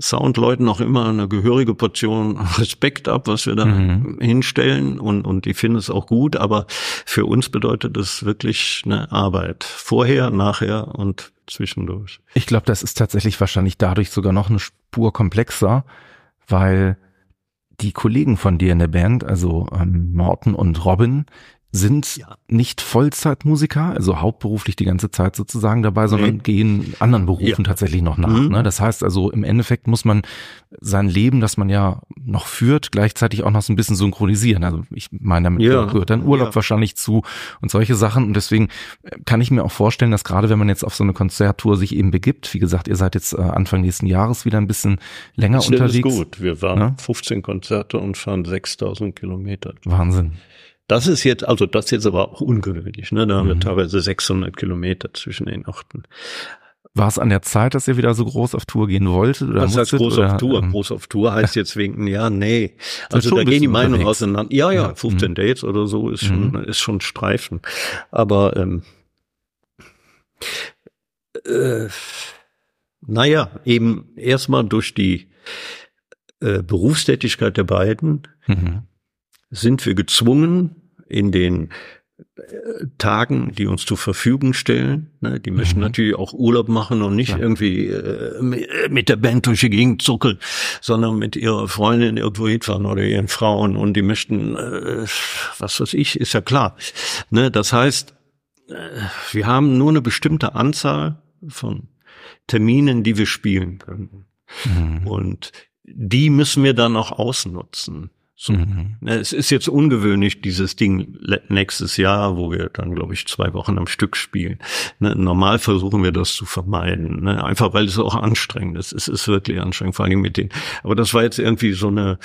Soundleuten noch immer eine gehörige Portion Respekt ab, was wir da mhm. hinstellen und, und die finden es auch gut, aber für uns bedeutet es wirklich eine Arbeit. Vorher, nachher und zwischendurch. Ich glaube, das ist tatsächlich wahrscheinlich dadurch sogar noch eine Spur komplexer, weil die Kollegen von dir in der Band, also ähm, Morten und Robin, sind ja. nicht Vollzeitmusiker, also hauptberuflich die ganze Zeit sozusagen dabei, sondern nee. gehen anderen Berufen ja. tatsächlich noch nach. Mhm. Ne? Das heißt also, im Endeffekt muss man sein Leben, das man ja noch führt, gleichzeitig auch noch so ein bisschen synchronisieren. Also ich meine, damit ja. gehört dann Urlaub wahrscheinlich zu und solche Sachen. Und deswegen äh, kann ich mir auch vorstellen, dass gerade wenn man jetzt auf so eine Konzerttour sich eben begibt, wie gesagt, ihr seid jetzt äh, Anfang nächsten Jahres wieder ein bisschen länger das unterwegs. Das ist gut. Wir waren ne? 15 Konzerte und fahren 6000 Kilometer. Wahnsinn. Das ist jetzt, also das ist jetzt aber auch ungewöhnlich, ne? Da haben wir mhm. teilweise 600 Kilometer zwischen den Orten. War es an der Zeit, dass ihr wieder so groß auf Tour gehen wolltet? Oder Was heißt groß oder, auf Tour? Ähm, groß auf Tour heißt jetzt wegen, ja, nee. Also da gehen die Meinungen auseinander. Ja, ja, 15 mhm. Dates oder so ist schon, mhm. ist schon Streifen. Aber, ähm, äh, naja, eben erstmal durch die äh, Berufstätigkeit der beiden mhm sind wir gezwungen, in den äh, Tagen, die uns zur Verfügung stellen. Ne, die möchten mhm. natürlich auch Urlaub machen und nicht ja. irgendwie äh, mit der Band durch die Gegend zuckeln, sondern mit ihrer Freundin irgendwo hinfahren oder ihren Frauen und die möchten, äh, was weiß ich, ist ja klar. Ne, das heißt, äh, wir haben nur eine bestimmte Anzahl von Terminen, die wir spielen können. Mhm. Und die müssen wir dann auch ausnutzen. So. Mhm. Es ist jetzt ungewöhnlich, dieses Ding nächstes Jahr, wo wir dann, glaube ich, zwei Wochen am Stück spielen. Ne, normal versuchen wir das zu vermeiden, ne, einfach weil es auch anstrengend ist. Es ist wirklich anstrengend, vor allem mit denen. Aber das war jetzt irgendwie so eine,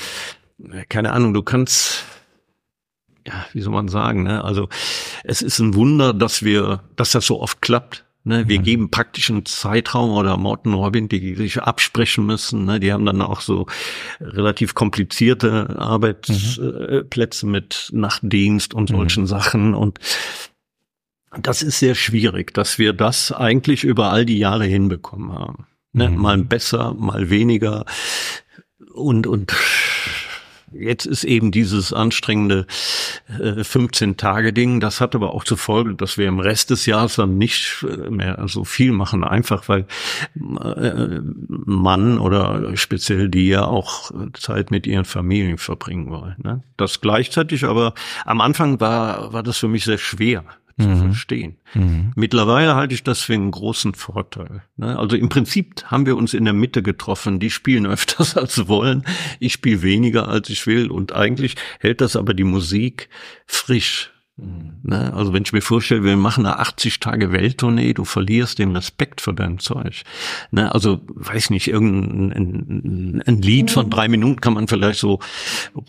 keine Ahnung, du kannst, ja, wie soll man sagen, ne? Also es ist ein Wunder, dass wir, dass das so oft klappt. Ne, wir mhm. geben praktisch einen Zeitraum oder Morten Robin, die sich absprechen müssen. Ne, die haben dann auch so relativ komplizierte Arbeitsplätze mhm. mit Nachtdienst und mhm. solchen mhm. Sachen. Und das ist sehr schwierig, dass wir das eigentlich über all die Jahre hinbekommen haben. Ne, mhm. Mal besser, mal weniger. Und, und Jetzt ist eben dieses anstrengende äh, 15-Tage-Ding. Das hat aber auch zur Folge, dass wir im Rest des Jahres dann nicht äh, mehr so viel machen, einfach weil äh, Mann oder speziell die ja auch Zeit mit ihren Familien verbringen wollen. Ne? Das gleichzeitig aber am Anfang war, war das für mich sehr schwer zu mhm. verstehen. Mhm. Mittlerweile halte ich das für einen großen Vorteil. Ne? Also im Prinzip haben wir uns in der Mitte getroffen. Die spielen öfters als wollen. Ich spiele weniger als ich will. Und eigentlich hält das aber die Musik frisch. Ne? Also wenn ich mir vorstelle, wir machen eine 80 Tage Welttournee, du verlierst den Respekt für dein Zeug. Ne? Also weiß nicht, irgendein ein, ein Lied von drei Minuten kann man vielleicht so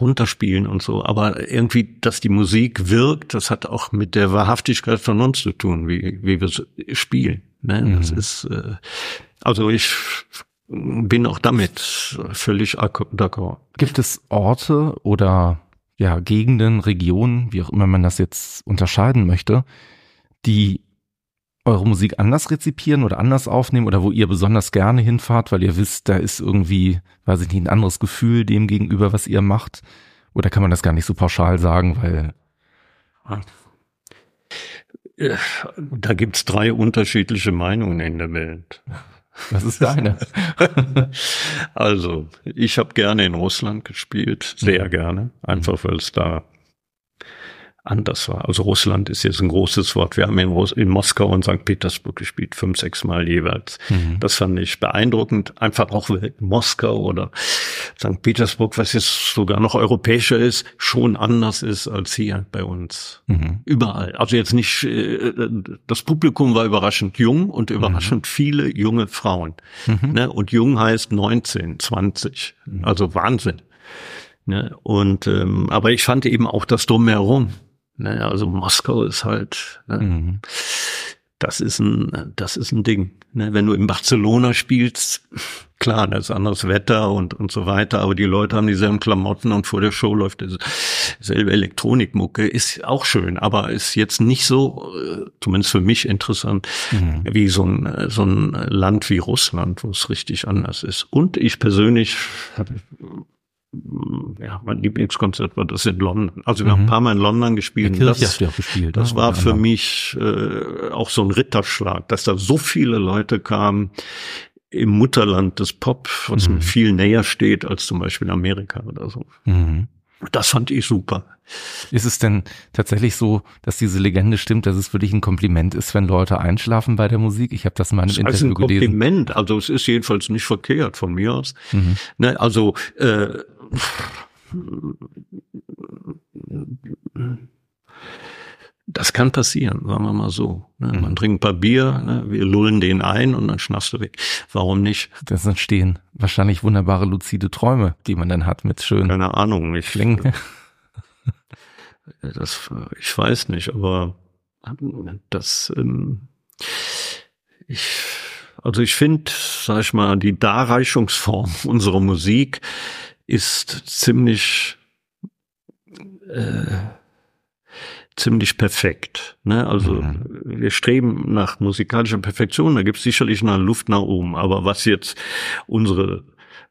runterspielen und so, aber irgendwie, dass die Musik wirkt, das hat auch mit der Wahrhaftigkeit von uns zu tun, wie, wie wir spielen. Ne? Das mhm. ist äh, also ich bin auch damit völlig d'accord. Gibt es Orte oder ja, Gegenden, Regionen, wie auch immer man das jetzt unterscheiden möchte, die eure Musik anders rezipieren oder anders aufnehmen oder wo ihr besonders gerne hinfahrt, weil ihr wisst, da ist irgendwie, weiß ich nicht, ein anderes Gefühl dem gegenüber, was ihr macht? Oder kann man das gar nicht so pauschal sagen, weil da gibt's drei unterschiedliche Meinungen in der Welt. Was ist deine? also, ich habe gerne in Russland gespielt, sehr mhm. gerne, einfach weil es da anders war. Also Russland ist jetzt ein großes Wort. Wir haben in, Russ in Moskau und St. Petersburg gespielt, fünf, sechs Mal jeweils. Mhm. Das fand ich beeindruckend. Einfach auch Moskau oder St. Petersburg, was jetzt sogar noch europäischer ist, schon anders ist als hier bei uns. Mhm. Überall. Also jetzt nicht, äh, das Publikum war überraschend jung und überraschend mhm. viele junge Frauen. Mhm. Ne? Und jung heißt 19, 20. Mhm. Also Wahnsinn. Ne? Und ähm, aber ich fand eben auch das drumherum. Ne, also Moskau ist halt, ne, mhm. das ist ein, das ist ein Ding. Ne, wenn du in Barcelona spielst, klar, da ist anderes Wetter und und so weiter, aber die Leute haben dieselben Klamotten und vor der Show läuft dieselbe Elektronikmucke, ist auch schön, aber ist jetzt nicht so, äh, zumindest für mich interessant, mhm. wie so ein so ein Land wie Russland, wo es richtig anders ist. Und ich persönlich habe ja, mein Lieblingskonzert war das in London. Also wir mhm. haben ein paar Mal in London gespielt. Ja, das, hast du auch gespielt. Das ne? war für mich äh, auch so ein Ritterschlag, dass da so viele Leute kamen im Mutterland des Pop, was mhm. mir viel näher steht als zum Beispiel Amerika oder so. Mhm. Das fand ich super. Ist es denn tatsächlich so, dass diese Legende stimmt, dass es für dich ein Kompliment ist, wenn Leute einschlafen bei der Musik? Ich habe das in meinem das Interview ein gelesen. Kompliment, also es ist jedenfalls nicht verkehrt von mir aus. Mhm. Ne, also äh, das kann passieren, sagen wir mal so. Ne? Mhm. Man trinkt ein paar Bier, ne? wir lullen den ein und dann schnappst du weg. Warum nicht? Das entstehen wahrscheinlich wunderbare luzide Träume, die man dann hat mit schönen Keine Ahnung, ich, Klingen. Das, ich weiß nicht, aber das, ähm, ich, also ich finde, sag ich mal, die Darreichungsform unserer Musik ist ziemlich äh, ziemlich perfekt. Ne? Also mhm. wir streben nach musikalischer Perfektion, da gibt es sicherlich noch Luft nach oben. Aber was jetzt unsere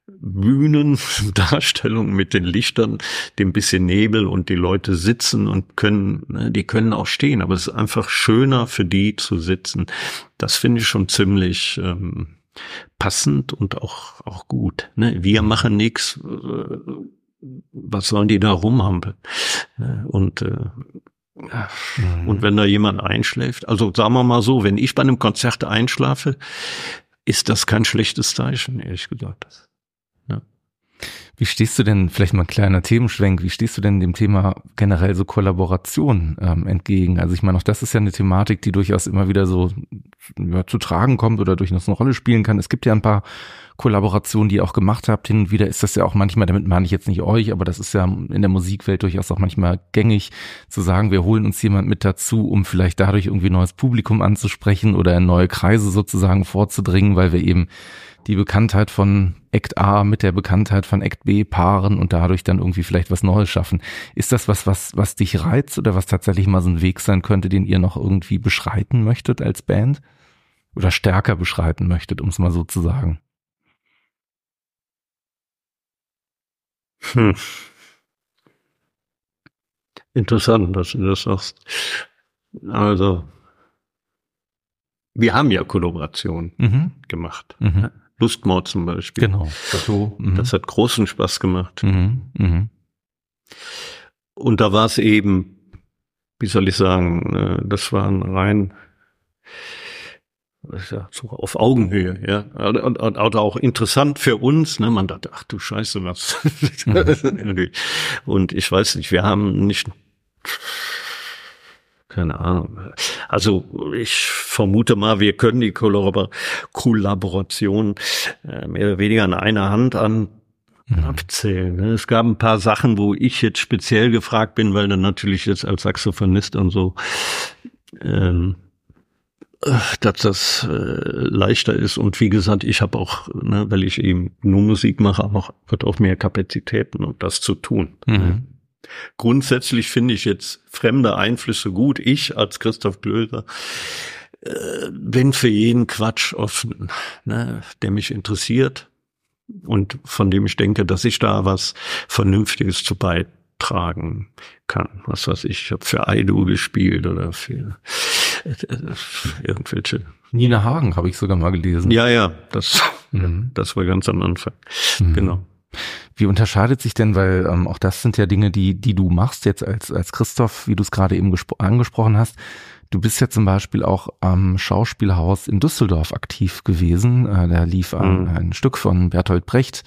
Bühnendarstellung mit den Lichtern, dem bisschen Nebel und die Leute sitzen und können, ne, die können auch stehen, aber es ist einfach schöner für die zu sitzen. Das finde ich schon ziemlich ähm, passend und auch, auch gut. Ne? Wir machen nichts, äh, was sollen die da rumhampeln? Äh, und äh, mhm. Und wenn da jemand einschläft, also sagen wir mal so, wenn ich bei einem Konzert einschlafe, ist das kein schlechtes Zeichen, ehrlich gesagt. Wie stehst du denn, vielleicht mal ein kleiner Themenschwenk, wie stehst du denn dem Thema generell so Kollaboration ähm, entgegen? Also ich meine, auch das ist ja eine Thematik, die durchaus immer wieder so ja, zu tragen kommt oder durchaus eine Rolle spielen kann. Es gibt ja ein paar Kollaborationen, die ihr auch gemacht habt. Hin und wieder ist das ja auch manchmal, damit meine ich jetzt nicht euch, aber das ist ja in der Musikwelt durchaus auch manchmal gängig, zu sagen, wir holen uns jemand mit dazu, um vielleicht dadurch irgendwie neues Publikum anzusprechen oder in neue Kreise sozusagen vorzudringen, weil wir eben die Bekanntheit von Act A mit der Bekanntheit von Act B paaren und dadurch dann irgendwie vielleicht was Neues schaffen. Ist das was, was, was dich reizt oder was tatsächlich mal so ein Weg sein könnte, den ihr noch irgendwie beschreiten möchtet als Band? Oder stärker beschreiten möchtet, um es mal so zu sagen? Hm. Interessant, dass du das sagst. Also, wir haben ja Kollaboration mhm. gemacht. Mhm. Lustmord zum Beispiel. Genau. Das, mhm. das hat großen Spaß gemacht. Mhm. Mhm. Und da war es eben, wie soll ich sagen, äh, das war ein rein ja, so auf Augenhöhe, ja. Und, und, und auch interessant für uns, ne? Man dachte, ach du Scheiße, was. Mhm. und ich weiß nicht, wir haben nicht keine Ahnung. Also ich vermute mal, wir können die Kollaboration äh, mehr oder weniger an einer Hand an mhm. abzählen. Ne? Es gab ein paar Sachen, wo ich jetzt speziell gefragt bin, weil dann natürlich jetzt als Saxophonist und so, ähm, dass das äh, leichter ist. Und wie gesagt, ich habe auch, ne, weil ich eben nur Musik mache, auch, wird auch mehr Kapazitäten, um das zu tun. Mhm. Grundsätzlich finde ich jetzt fremde Einflüsse gut. Ich als Christoph Glöser äh, bin für jeden Quatsch offen, ne, der mich interessiert und von dem ich denke, dass ich da was Vernünftiges zu beitragen kann. Was weiß ich, ich habe für Aidu gespielt oder für äh, irgendwelche. Nina Hagen habe ich sogar mal gelesen. Ja, ja, das, mhm. das war ganz am Anfang. Mhm. Genau. Wie unterscheidet sich denn, weil ähm, auch das sind ja Dinge, die, die du machst jetzt als, als Christoph, wie du es gerade eben angesprochen hast. Du bist ja zum Beispiel auch am Schauspielhaus in Düsseldorf aktiv gewesen. Äh, da lief ein, mhm. ein Stück von Bertolt Brecht.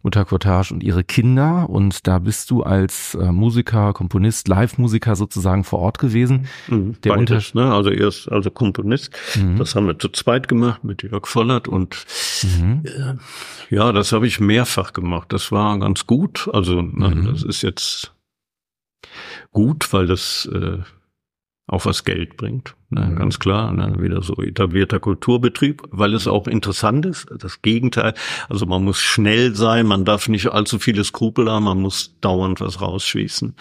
Mutter Cottage und ihre Kinder. Und da bist du als äh, Musiker, Komponist, Live-Musiker sozusagen vor Ort gewesen. Mhm. Der Beides, ne? Also erst also Komponist. Mhm. Das haben wir zu zweit gemacht mit Jörg Vollert und mhm. äh, ja, das habe ich mehrfach gemacht. Das war ganz gut. Also ne, mhm. das ist jetzt gut, weil das äh, auch was Geld bringt. Ne, mhm. Ganz klar, ne, wieder so etablierter Kulturbetrieb, weil es auch interessant ist. Das Gegenteil, also man muss schnell sein, man darf nicht allzu viele Skrupel haben, man muss dauernd was rausschießen.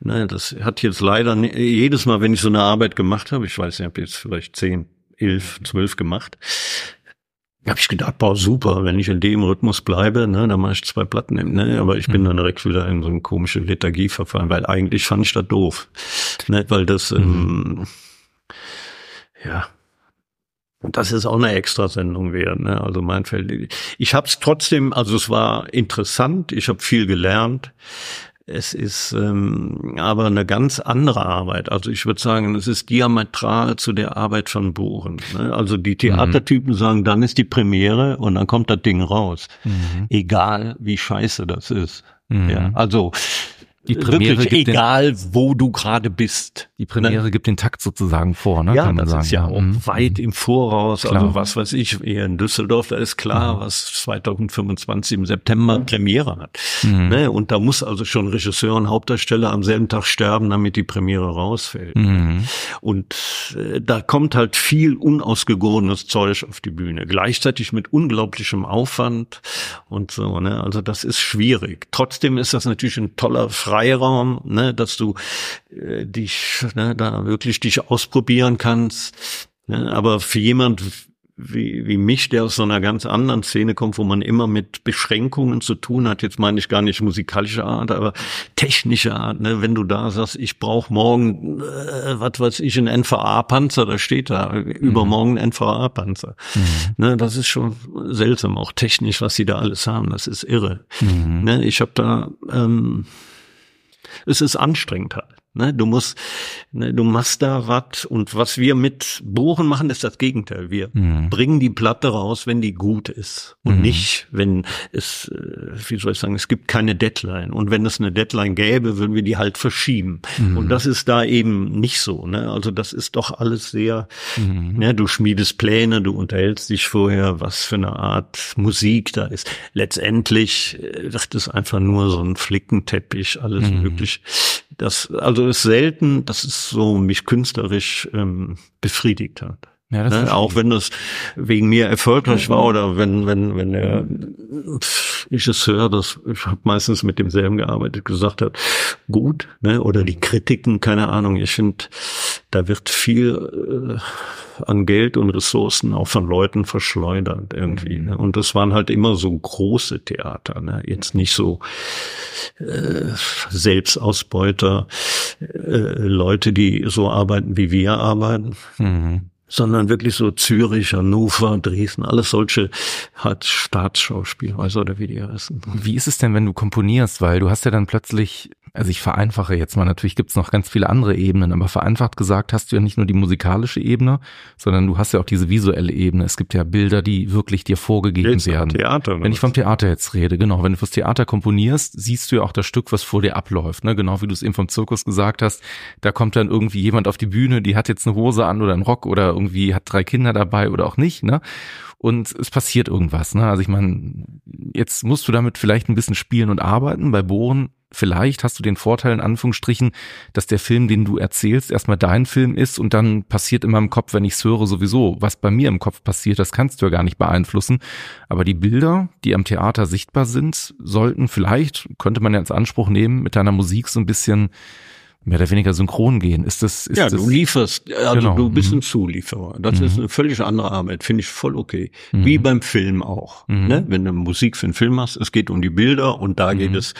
Ne, das hat jetzt leider jedes Mal, wenn ich so eine Arbeit gemacht habe, ich weiß, ich habe jetzt vielleicht zehn, elf, zwölf gemacht, habe ich gedacht, boah, super, wenn ich in dem Rhythmus bleibe, ne, dann mache ich zwei Platten. Ne, aber ich bin mhm. dann direkt wieder in so eine komische Lethargie verfallen, weil eigentlich fand ich das doof. Ne, weil das, mhm. ähm, ja, und das ist auch eine Extrasendung wert. Ne? Also mein Feld. Ich habe es trotzdem, also es war interessant, ich habe viel gelernt. Es ist ähm, aber eine ganz andere Arbeit. Also ich würde sagen, es ist diametral zu der Arbeit von Bohren. Ne? Also die Theatertypen mhm. sagen, dann ist die Premiere und dann kommt das Ding raus. Mhm. Egal wie scheiße das ist. Mhm. Ja, also die Premiere Wirklich egal, den, wo du gerade bist. Die Premiere ne? gibt den Takt sozusagen vor, ne? Ja, kann man das sagen. ist ja auch mhm. weit im Voraus. Klar. Also was weiß ich, eher in Düsseldorf, da ist klar, mhm. was 2025 im September Premiere hat. Mhm. Ne? Und da muss also schon Regisseur und Hauptdarsteller am selben Tag sterben, damit die Premiere rausfällt. Mhm. Und äh, da kommt halt viel unausgegorenes Zeug auf die Bühne. Gleichzeitig mit unglaublichem Aufwand und so. Ne? Also das ist schwierig. Trotzdem ist das natürlich ein toller Frage Freiraum, ne, dass du äh, dich ne, da wirklich dich ausprobieren kannst. Ne, aber für jemand wie, wie mich, der aus so einer ganz anderen Szene kommt, wo man immer mit Beschränkungen zu tun hat, jetzt meine ich gar nicht musikalische Art, aber technische Art, ne? wenn du da sagst, ich brauche morgen, äh, was weiß ich, ein NVA-Panzer, da steht da, mhm. übermorgen ein NVA-Panzer. Mhm. Ne? Das ist schon seltsam, auch technisch, was sie da alles haben, das ist irre. Mhm. Ne? Ich habe da ähm, es ist anstrengend halt. Ne, du musst, ne, du machst da was und was wir mit Bohren machen, ist das Gegenteil. Wir mhm. bringen die Platte raus, wenn die gut ist und mhm. nicht, wenn es, äh, wie soll ich sagen, es gibt keine Deadline und wenn es eine Deadline gäbe, würden wir die halt verschieben mhm. und das ist da eben nicht so. Ne? Also das ist doch alles sehr, mhm. ne, du schmiedest Pläne, du unterhältst dich vorher, was für eine Art Musik da ist. Letztendlich äh, wird es einfach nur so ein Flickenteppich, alles mhm. möglich. Das also ist selten, dass es so mich künstlerisch ähm, befriedigt hat. Ja, ne? Auch wenn das wegen mir erfolgreich war oder wenn wenn wenn der Regisseur, das ich habe meistens mit demselben gearbeitet, gesagt hat, gut, ne? oder die Kritiken, keine Ahnung. Ich finde, da wird viel äh, an Geld und Ressourcen auch von Leuten verschleudert irgendwie. Ne? Und das waren halt immer so große Theater, ne? jetzt nicht so äh, Selbstausbeuter, äh, Leute, die so arbeiten, wie wir arbeiten. Mhm sondern wirklich so Zürich, Hannover, Dresden, alles solche hat Staatsschauspielhäuser oder wie die heißen. Wie ist es denn, wenn du komponierst? Weil du hast ja dann plötzlich also ich vereinfache jetzt mal, natürlich gibt's noch ganz viele andere Ebenen, aber vereinfacht gesagt hast du ja nicht nur die musikalische Ebene, sondern du hast ja auch diese visuelle Ebene. Es gibt ja Bilder, die wirklich dir vorgegeben jetzt werden. Theater, wenn ich vom Theater jetzt rede, genau, wenn du fürs Theater komponierst, siehst du ja auch das Stück, was vor dir abläuft, ne? Genau wie du es eben vom Zirkus gesagt hast, da kommt dann irgendwie jemand auf die Bühne, die hat jetzt eine Hose an oder einen Rock oder irgendwie hat drei Kinder dabei oder auch nicht, ne? und es passiert irgendwas. Ne? Also ich meine, jetzt musst du damit vielleicht ein bisschen spielen und arbeiten. Bei Bohren vielleicht hast du den Vorteil in Anführungsstrichen, dass der Film, den du erzählst, erstmal dein Film ist und dann passiert in meinem Kopf, wenn ich es höre, sowieso. Was bei mir im Kopf passiert, das kannst du ja gar nicht beeinflussen. Aber die Bilder, die am Theater sichtbar sind, sollten vielleicht, könnte man ja als Anspruch nehmen, mit deiner Musik so ein bisschen mehr oder weniger synchron gehen. Ist das, ist ja, das, du lieferst, also genau. du bist mhm. ein Zulieferer. Das mhm. ist eine völlig andere Arbeit, finde ich voll okay. Mhm. Wie beim Film auch. Mhm. Ne? Wenn du Musik für einen Film machst, es geht um die Bilder und da geht mhm. es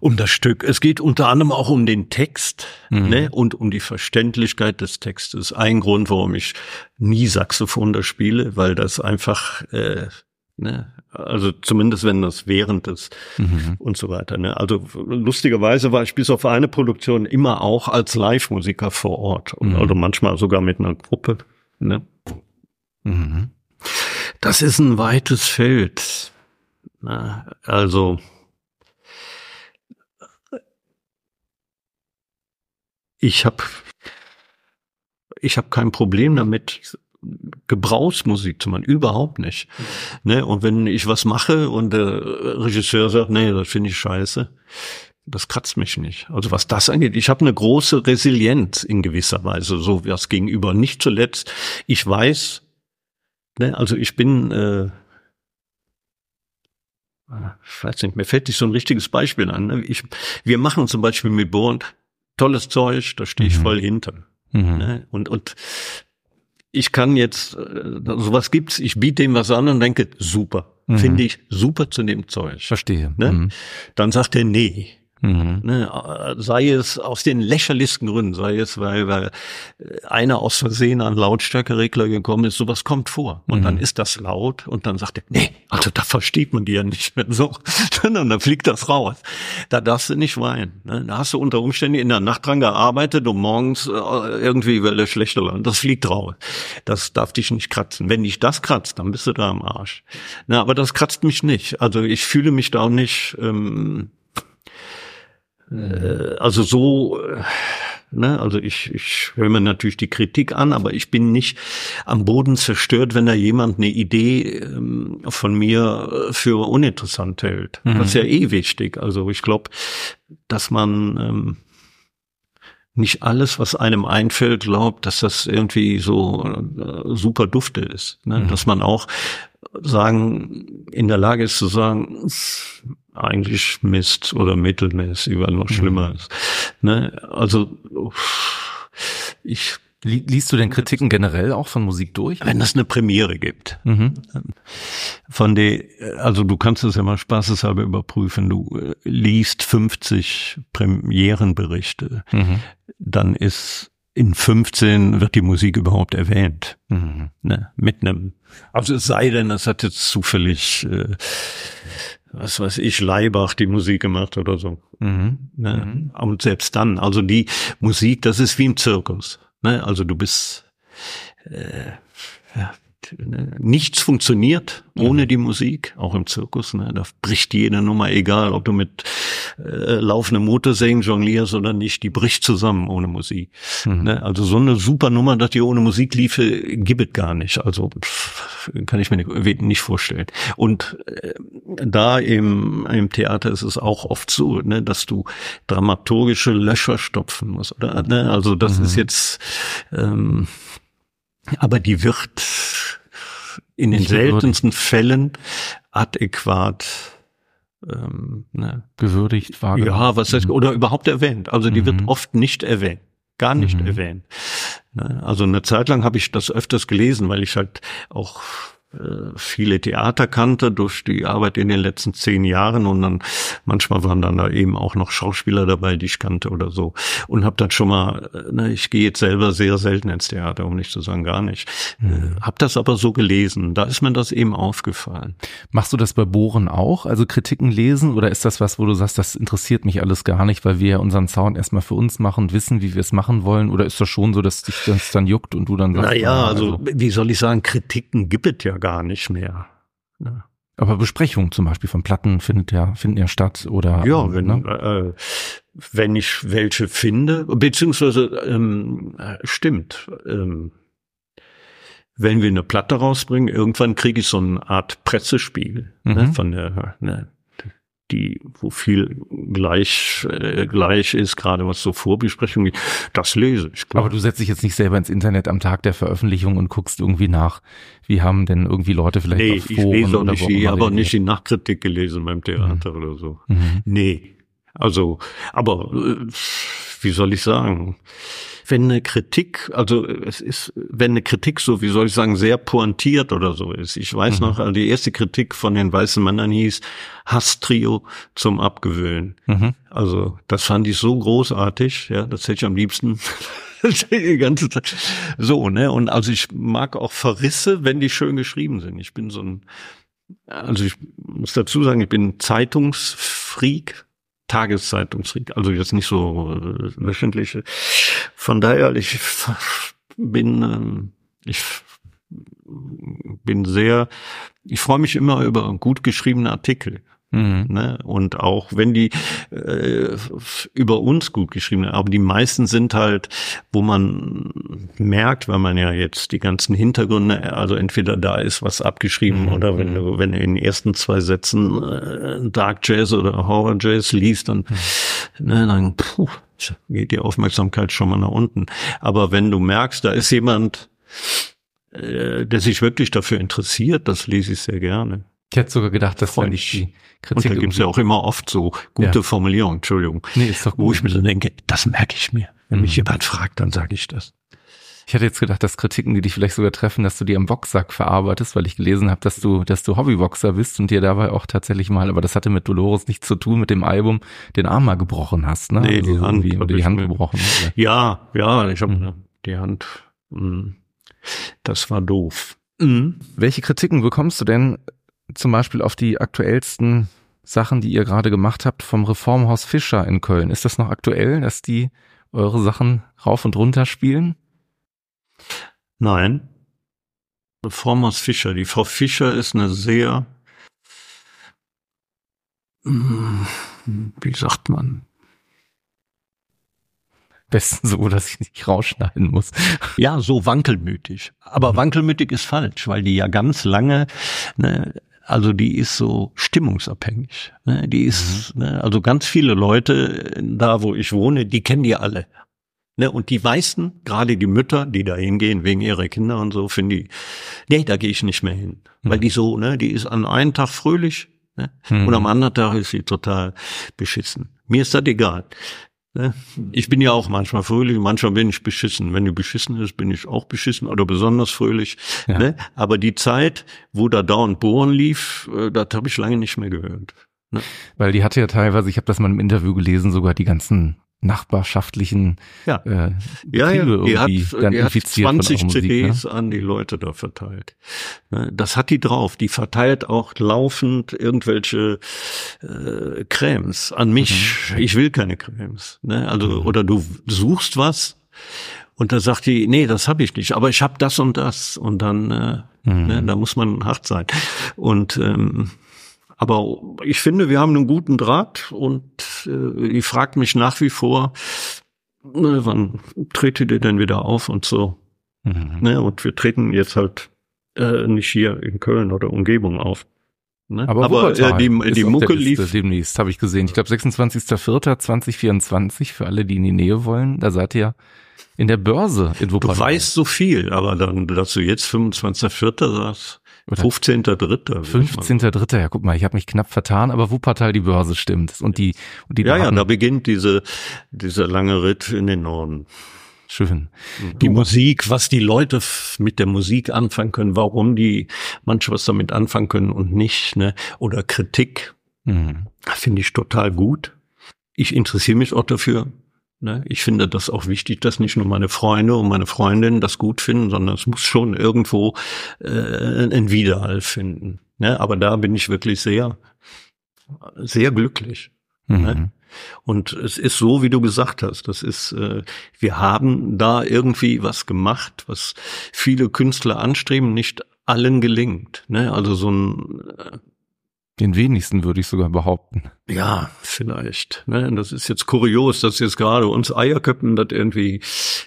um das Stück. Es geht unter anderem auch um den Text mhm. ne, und um die Verständlichkeit des Textes. Ein Grund, warum ich nie Saxophon da spiele, weil das einfach äh, ne, also zumindest wenn das während des mhm. und so weiter. Ne? Also lustigerweise war ich bis auf eine Produktion immer auch als Live-Musiker vor Ort und mhm. also manchmal sogar mit einer Gruppe. Ne? Mhm. Das ist ein weites Feld. Na, also ich habe ich hab kein Problem damit, Gebrauchsmusik zu machen, überhaupt nicht. Mhm. Ne? Und wenn ich was mache und der Regisseur sagt, nee, das finde ich scheiße, das kratzt mich nicht. Also was das angeht, ich habe eine große Resilienz in gewisser Weise, so was gegenüber. Nicht zuletzt, ich weiß, ne, also ich bin, äh, ich weiß nicht, mir fällt nicht so ein richtiges Beispiel an. Ne? Ich, wir machen zum Beispiel mit Born tolles Zeug, da stehe ich mhm. voll hinter. Mhm. Ne? Und, und ich kann jetzt, äh, sowas gibt's, ich biete ihm was an und denke, super, mhm. finde ich super zu dem Zeug. Verstehe. Ne? Mhm. Dann sagt er, nee, Mhm. Ne, sei es aus den lächerlichsten Gründen, sei es, weil, weil einer aus Versehen an Lautstärkeregler gekommen ist, sowas kommt vor. Und mhm. dann ist das laut und dann sagt er, nee, also da versteht man die ja nicht mehr so. und dann fliegt das raus. Da darfst du nicht weinen. Ne? Da hast du unter Umständen in der Nacht dran gearbeitet und morgens äh, irgendwie weil der schlechte Laune. Das fliegt raus. Das darf dich nicht kratzen. Wenn dich das kratzt, dann bist du da am Arsch. Na, aber das kratzt mich nicht. Also ich fühle mich da auch nicht ähm, äh, also so, äh, ne, also ich, ich höre mir natürlich die Kritik an, aber ich bin nicht am Boden zerstört, wenn da jemand eine Idee ähm, von mir äh, für uninteressant hält. Mhm. Das ist ja eh wichtig. Also ich glaube, dass man ähm, nicht alles, was einem einfällt, glaubt, dass das irgendwie so äh, super dufte ist. Ne? Mhm. Dass man auch sagen, in der Lage ist zu sagen, eigentlich Mist oder mittelmäßig, weil noch mhm. schlimmer ist. Ne? Also ich Liest du denn Kritiken generell auch von Musik durch? Wenn es eine Premiere gibt. Mhm. Von der, also du kannst es ja mal spaßeshalber überprüfen. Du äh, liest 50 Premierenberichte. Mhm. Dann ist in 15 wird die Musik überhaupt erwähnt. Mhm. Ne? Mit einem, also es sei denn, es hat jetzt zufällig äh, was weiß ich, Leibach die Musik gemacht oder so. Mhm. Ne? Mhm. Und selbst dann, also die Musik, das ist wie im Zirkus. Ne? Also du bist äh, ja, ne? nichts funktioniert ohne die Musik, auch im Zirkus. Ne? Da bricht jede Nummer, egal ob du mit äh, laufendem Motorsägen jonglierst oder nicht, die bricht zusammen ohne Musik. Mhm. Ne? Also so eine super Nummer, dass die ohne Musik liefe, gibt es gar nicht. Also pff, kann ich mir nicht, vorstellen. Und äh, da im, im Theater ist es auch oft so, ne, dass du dramaturgische Löcher stopfen musst. Oder, ne? Also das Mhm. ist jetzt, ähm, aber die wird in den seltensten Fällen adäquat ähm, ne, Gewürdigt, wahrgenommen. ja, was heißt, oder überhaupt erwähnt. Also die wird Mhm. oft nicht erwähnt. Gar nicht Mhm. erwähnt. Ne, Also eine Zeit lang habe ich das öfters gelesen, weil ich halt auch viele Theater kannte durch die Arbeit in den letzten zehn Jahren und dann manchmal waren dann da eben auch noch Schauspieler dabei, die ich kannte oder so und habe dann schon mal, äh, ne, ich gehe jetzt selber sehr selten ins Theater, um nicht zu sagen gar nicht, Mhm. äh, habe das aber so gelesen, da ist mir das eben aufgefallen. Machst du das bei Bohren auch? Also Kritiken lesen oder ist das was, wo du sagst, das interessiert mich alles gar nicht, weil wir ja unseren Sound erstmal für uns machen wissen, wie wir es machen wollen? Oder ist das schon so, dass dich das dann juckt und du dann sagst, Naja, ah, also wie soll ich sagen, Kritiken gibt es ja gar nicht mehr. Ne? aber Besprechungen zum Beispiel von Platten findet ja, finden ja statt oder Ja, wenn, ne? äh, wenn ich welche finde, beziehungsweise ähm, äh, stimmt, ähm, wenn wir eine Platte rausbringen, irgendwann kriege ich so eine Art Pressespiegel ne, Mhm. von der, ne, die, wo viel gleich äh, gleich ist, gerade was so Vorbesprechungen, geht. das lese ich. klar. Aber du setzt dich jetzt nicht selber ins Internet am Tag der Veröffentlichung und guckst irgendwie nach, wie haben denn irgendwie Leute vielleicht nee, auf ich Foren lese auch oder nicht, wo ich habe auch nicht die Nachkritik gelesen beim Theater oder so. Mhm. Nee. Also, aber äh, wie soll ich sagen? Wenn eine Kritik, also es ist, wenn eine Kritik so, wie soll ich sagen, sehr pointiert oder so ist. Ich weiß Mhm. noch, also die erste Kritik von den weißen Männern hieß Hasstrio zum Abgewöhnen. Mhm. Also das fand ich so großartig, ja, das hätte ich am liebsten die ganze Zeit. So, ne? Und also ich mag auch Verrisse, wenn die schön geschrieben sind. Ich bin so ein, also ich muss dazu sagen, ich bin Zeitungsfreak, Tageszeitungsfreak, also jetzt nicht so äh, wöchentliche. Von daher, ich bin, ähm, ich bin sehr, ich freue mich immer über gut geschriebene Artikel. Mhm. Ne? Und auch wenn die äh, über uns gut geschrieben sind, aber die meisten sind halt, wo man merkt, weil man ja jetzt die ganzen Hintergründe, also entweder da ist was abgeschrieben Mhm. oder wenn du, wenn du in den ersten zwei Sätzen äh, Dark Jazz oder Horror Jazz liest, dann, ne, dann puh, geht die Aufmerksamkeit schon mal nach unten. Aber wenn du merkst, da ist jemand, äh, der sich wirklich dafür interessiert, das lese ich sehr gerne. Ich hätte sogar gedacht, dass mich. ich die Und Kritik da gibt's ja auch immer oft so gute Ja. Formulierungen, Entschuldigung, Nee, ist doch wo gut. ich mir so denke, das merke ich mir. Wenn mich Mhm. jemand fragt, dann sage ich das. Ich hätte jetzt gedacht, dass Kritiken, die dich vielleicht sogar treffen, dass du die am Boxsack verarbeitest, weil ich gelesen habe, dass du, dass du Hobbyboxer bist und dir dabei auch tatsächlich mal, aber das hatte mit Dolores nichts zu tun, mit dem Album, den Arm mal gebrochen hast, ne? Nee, die so Hand oder die Hand mir- gebrochen. Oder? Ja, ja, ich habe Mhm. die Hand. mh, Das war doof. Mhm. Welche Kritiken bekommst du denn zum Beispiel auf die aktuellsten Sachen, die ihr gerade gemacht habt vom Reformhaus Fischer in Köln? Ist das noch aktuell, dass die eure Sachen rauf und runter spielen? Nein. Reformers Fischer. Die Frau Fischer ist eine sehr, mh, wie sagt man? Besten so, dass ich nicht rausschneiden muss. Ja, so wankelmütig. Aber wankelmütig ist falsch, weil die ja ganz lange, ne, also die ist so stimmungsabhängig. Ne, die ist, ne, also ganz viele Leute äh, da, wo ich wohne, die kennen die alle. Ne, und die meisten, gerade die Mütter, die da hingehen wegen ihrer Kinder und so, finden die, nee, da gehe ich nicht mehr hin. Weil die so, ne, die ist an einem Tag fröhlich ne, Mhm. und am anderen Tag ist sie total beschissen. Mir ist das egal. Ne? Ich bin ja auch manchmal fröhlich, manchmal bin ich beschissen. Wenn die beschissen ist, bin ich auch beschissen oder besonders fröhlich. Ja. Ne? Aber die Zeit, wo da dauernd Bohren lief, äh, das habe ich lange nicht mehr gehört. Weil die hatte ja teilweise, ich habe das mal im Interview gelesen, sogar die ganzen nachbarschaftlichen ja. äh, ja, ja. Er hat, er hat infiziert von 20 eurer Musik, CDs ne? an die Leute da verteilt. Ne, Das hat die drauf. Die verteilt auch laufend irgendwelche äh, Cremes an mich. Mhm. Ich will keine Cremes. Ne? Also oder du suchst was und da sagt die, nee, das habe ich nicht, aber ich habe das und das und dann, äh, Mhm. ne, da muss man hart sein. Und ähm, aber ich finde, wir haben einen guten Draht und äh, die fragt mich nach wie vor, ne, wann tretet ihr denn wieder auf und so. Mhm. Ne? Und wir treten jetzt halt äh, nicht hier in Köln oder Umgebung auf. Ne? Aber, Wuppertal äh, die, die Mucke lief. demnächst, habe ich gesehen. Ich glaube 26.04.2024 für alle, die in die Nähe wollen. Da seid ihr in der Börse in Du Wuppertal. weißt so viel, aber dann, dass du jetzt 25.04. sagst, Oder 15.03. 15.3. Ja, guck mal, ich habe mich knapp vertan, aber Wuppertal die Börse stimmt. Und die, und die Ja, ja, Daten- da beginnt diese, dieser lange Ritt in den Norden. schön. Die Musik, was die Leute mit der Musik anfangen können, warum die manche was damit anfangen können und nicht, ne? Oder Kritik, Mhm. finde ich total gut. Ich interessiere mich auch dafür. Ne? Ich finde das auch wichtig, dass nicht nur meine Freunde und meine Freundinnen das gut finden, sondern es muss schon irgendwo äh, einen Widerhall finden. Ne? Aber da bin ich wirklich sehr, sehr glücklich. Mhm. Ne? Und es ist so, wie du gesagt hast. Das ist, äh, wir haben da irgendwie was gemacht, was viele Künstler anstreben, nicht allen gelingt. Ne? Also so ein äh, Den wenigsten würde ich sogar behaupten. ja, vielleicht. Ne? Das ist jetzt kurios, dass jetzt gerade uns Eierköppen das irgendwie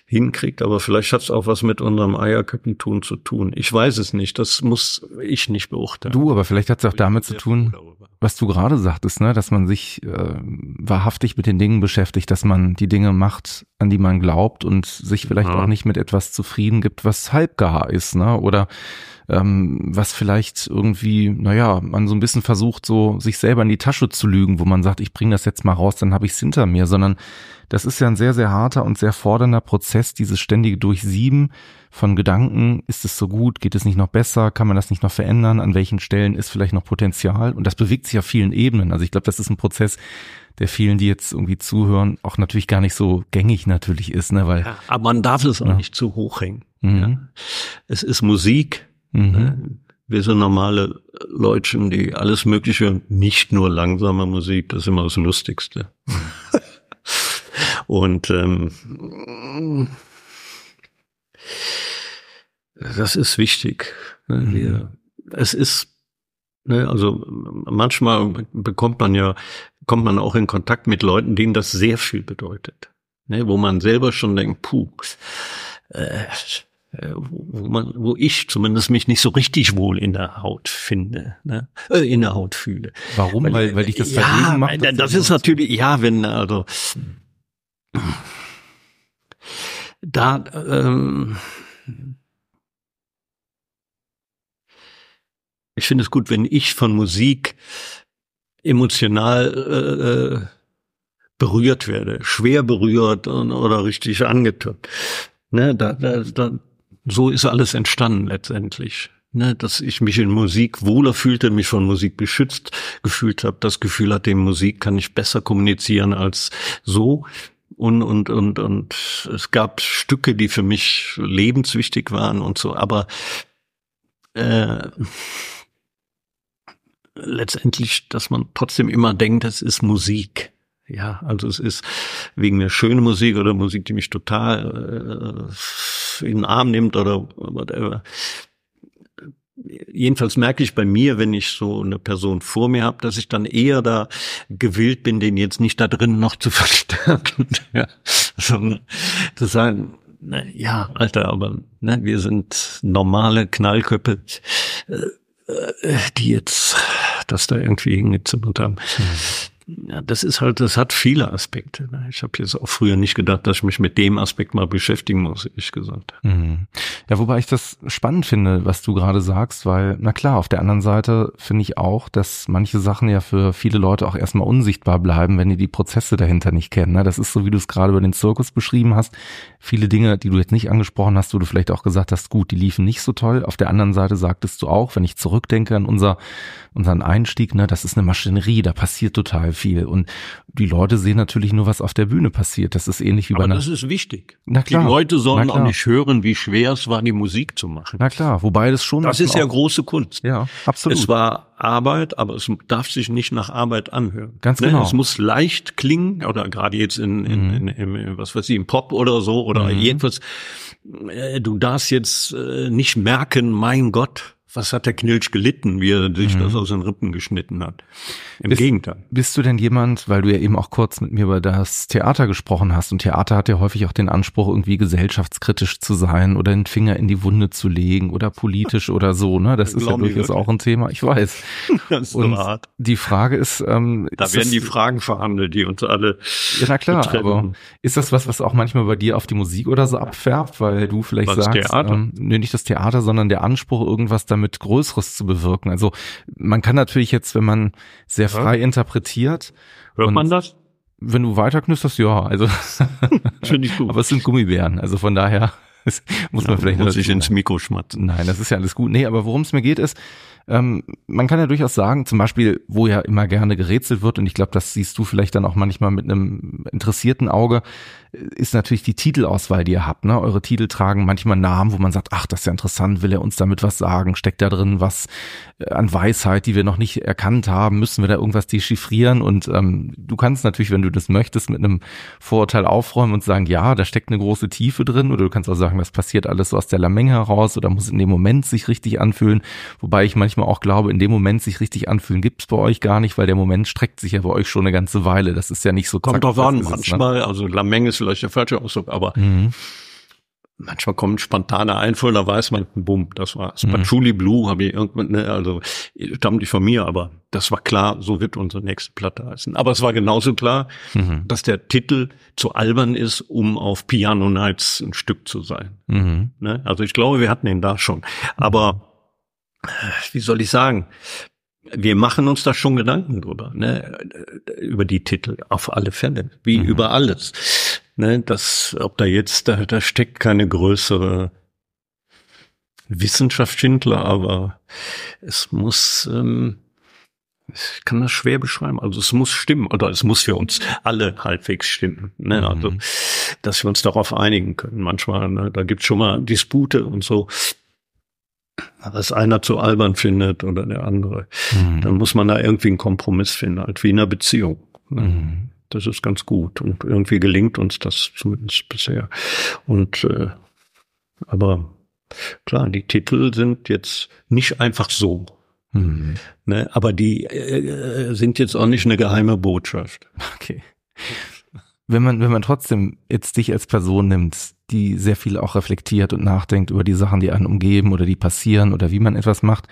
hinkriegt, aber vielleicht hat es auch was mit unserem Eierköppentun zu tun. Ich weiß es nicht. Das muss ich nicht beurteilen. Du, aber vielleicht hat es auch damit zu tun, was du gerade sagtest, ne, dass man sich äh, wahrhaftig mit den Dingen beschäftigt, dass man die Dinge macht, an die man glaubt und sich vielleicht Ja. auch nicht mit etwas zufrieden gibt, was halbgar ist, ne, oder ähm, was vielleicht irgendwie, naja, man so ein bisschen versucht, so sich selber in die Tasche zu lügen, wo man sagt, ich bringe das jetzt mal raus, dann habe ich es hinter mir, sondern das ist ja ein sehr, sehr harter und sehr fordernder Prozess, dieses ständige Durchsieben von Gedanken, ist es so gut, geht es nicht noch besser, kann man das nicht noch verändern, an welchen Stellen ist vielleicht noch Potenzial und das bewegt sich auf vielen Ebenen. Also ich glaube, das ist ein Prozess, der vielen, die jetzt irgendwie zuhören, auch natürlich gar nicht so gängig natürlich ist, ne, weil Ja, aber man darf es auch Ja. nicht zu hoch hängen. Mhm. Ja. Es ist Musik. Mhm. Ne? Wir sind normale Leutchen, die alles Mögliche, nicht nur langsame Musik, das ist immer das Lustigste. Und ähm, das ist wichtig. Ne? Wir, es ist, ne, also manchmal bekommt man ja, kommt man auch in Kontakt mit Leuten, denen das sehr viel bedeutet. Ne? Wo man selber schon denkt, puh, äh, wo wo man, wo ich zumindest mich nicht so richtig wohl in der Haut finde, ne? äh, in der Haut fühle. Warum? Weil, weil dich das ja, verlegen macht? weil das ist natürlich, ja, wenn also da ähm, ich finde es gut, wenn ich von Musik emotional äh, äh, berührt werde, schwer berührt und, oder richtig angetan. Ne, da, da, da, so ist alles entstanden letztendlich. Ne, dass ich mich in Musik wohler fühlte, mich von Musik beschützt gefühlt habe, das Gefühl hatte, Musik kann ich besser kommunizieren als so. Und, und, und, und es gab Stücke, die für mich lebenswichtig waren und so, aber äh, letztendlich, dass man trotzdem immer denkt, es ist Musik. Ja, also es ist wegen der schönen Musik oder Musik, die mich total äh, in den Arm nimmt oder whatever. Jedenfalls merke ich bei mir, wenn ich so eine Person vor mir habe, dass ich dann eher da gewillt bin, den jetzt nicht da drin noch zu verstärken. ja, sondern zu sagen, na, ja, Alter, aber ne, wir sind normale Knallköpfe, äh, äh, die jetzt das da irgendwie hingezimmert haben. Ja, das ist halt, das hat viele Aspekte. ne. Ich habe jetzt auch früher nicht gedacht, dass ich mich mit dem Aspekt mal beschäftigen muss, ehrlich gesagt. Mhm. Ja, wobei ich das spannend finde, was du gerade sagst, weil, na klar, auf der anderen Seite finde ich auch, dass manche Sachen ja für viele Leute auch erstmal unsichtbar bleiben, wenn die die Prozesse dahinter nicht kennen. ne? Das ist so, wie du es gerade über den Zirkus beschrieben hast. Viele Dinge, die du jetzt nicht angesprochen hast, wo du vielleicht auch gesagt hast, gut, die liefen nicht so toll. Auf der anderen Seite sagtest du auch, wenn ich zurückdenke an unser, unseren Einstieg, ne, das ist eine Maschinerie, da passiert total total viel. Und die Leute sehen natürlich nur, was auf der Bühne passiert. Das ist ähnlich wie Aber bei einer. das ist wichtig. Na klar. Die Leute sollen auch nicht hören, wie schwer es war, die Musik zu machen. Na klar, wobei das schon. Das ist ja große Kunst. Ja, absolut. Es war Arbeit, aber es darf sich nicht nach Arbeit anhören. Ganz Ne? genau. Es muss leicht klingen oder gerade jetzt in, in, Mhm. in, in, was weiß ich, im Pop oder so oder jedenfalls. äh, Du darfst jetzt äh, nicht merken, mein Gott, was hat der Knilch gelitten, wie er sich das aus den Rippen geschnitten hat. Im Mhm. Bist- Gegenteil. Bist du denn jemand, weil du ja eben auch kurz mit mir über das Theater gesprochen hast und Theater hat ja häufig auch den Anspruch, irgendwie gesellschaftskritisch zu sein oder den Finger in die Wunde zu legen oder politisch oder so, ne? Das ist ja durchaus auch ein Thema, ich weiß. Das ist Und hart. die Frage ist, ähm, Da ist werden das, die Fragen verhandelt, die uns alle. ja, na klar, betreffen. aber ist das was, was auch manchmal bei dir auf die Musik oder so abfärbt, weil du vielleicht Was, sagst, Theater? Ähm, nee, nicht das Theater, sondern der Anspruch, irgendwas damit Größeres zu bewirken. Also man kann natürlich jetzt, wenn man sehr frei interpretiert, Hört man das? wenn du weiter knisterst, ja, also Finde ich gut. aber es sind Gummibären, also von daher muss man vielleicht muss ich ins Mikro schmatzen. Nein, das ist ja alles gut. Nee, aber worum es mir geht ist, ähm, man kann ja durchaus sagen, zum Beispiel, wo ja immer gerne gerätselt wird, und ich glaube, das siehst du vielleicht dann auch manchmal mit einem interessierten Auge, ist natürlich die Titelauswahl, die ihr habt. Ne? Eure Titel tragen manchmal Namen, wo man sagt, ach, das ist ja interessant, will er uns damit was sagen? Steckt da drin was äh, an Weisheit, die wir noch nicht erkannt haben? Müssen wir da irgendwas dechiffrieren? Und ähm, du kannst natürlich, wenn du das möchtest, mit einem Vorurteil aufräumen und sagen, ja, da steckt eine große Tiefe drin. Oder du kannst auch sagen, das passiert alles so aus der Lameng heraus oder muss in dem Moment sich richtig anfühlen. Wobei ich manchmal auch glaube, in dem Moment sich richtig anfühlen gibt's bei euch gar nicht, weil der Moment streckt sich ja bei euch schon eine ganze Weile. Das ist ja nicht so Kommt zack, drauf an, ne? manchmal, also Lameng ist vielleicht der falsche Ausdruck, aber Mhm. manchmal kommt spontane Einfall, da weiß man, bumm, das war's. Mhm. Patchouli Blue habe ich irgendwann, ne, also stammt nicht von mir, aber das war klar, so wird unsere nächste Platte heißen. Aber es war genauso klar, Mhm. dass der Titel zu albern ist, um auf Piano Nights ein Stück zu sein. Mhm. Ne? Also ich glaube, wir hatten ihn da schon. Aber wie soll ich sagen? Wir machen uns da schon Gedanken drüber, ne? über die Titel, auf alle Fälle, wie Mhm. über alles. Ne? Das, ob da jetzt, da, da steckt keine größere Wissenschaft hinter, aber es muss, ähm, ich kann das schwer beschreiben. Also es muss stimmen oder es muss für uns alle halbwegs stimmen. Ne? Mhm. Also, dass wir uns darauf einigen können. Manchmal, ne, da gibt's schon mal Dispute und so. Was einer zu albern findet oder der andere. Mhm. Dann muss man da irgendwie einen Kompromiss finden, halt wie in einer Beziehung. Ne? Mhm. Das ist ganz gut und irgendwie gelingt uns das zumindest bisher. Und äh, aber klar, die Titel sind jetzt nicht einfach so, Mhm. ne? aber die äh, sind jetzt auch nicht eine geheime Botschaft. Okay. Wenn man, wenn man trotzdem jetzt dich als Person nimmt, die sehr viel auch reflektiert und nachdenkt über die Sachen, die einen umgeben oder die passieren oder wie man etwas macht.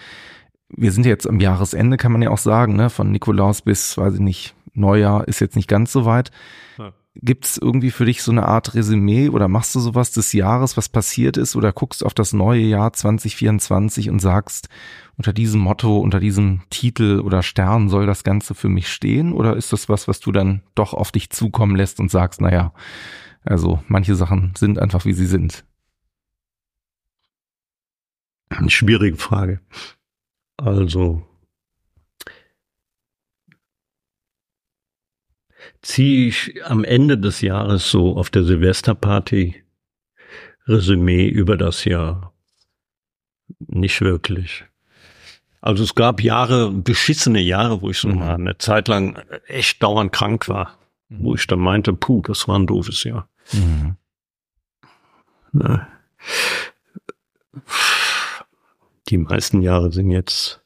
Wir sind jetzt am Jahresende, kann man ja auch sagen, ne? Von Nikolaus bis, weiß ich nicht, Neujahr ist jetzt nicht ganz so weit. Ja. Gibt es irgendwie für dich so eine Art Resümee oder machst du sowas des Jahres, was passiert ist oder guckst auf das neue Jahr 2024 und sagst, unter diesem Motto, unter diesem Titel oder Stern soll das Ganze für mich stehen? Oder ist das was, was du dann doch auf dich zukommen lässt und sagst, naja, also manche Sachen sind einfach wie sie sind? Eine schwierige Frage. Also ziehe ich am Ende des Jahres so auf der Silvesterparty Resümee über das Jahr? Nicht wirklich. Also es gab Jahre, beschissene Jahre, wo ich so Mhm. mal eine Zeit lang echt dauernd krank war, wo ich dann meinte, puh, das war ein doofes Jahr. Mhm. Ne. Die meisten Jahre sind jetzt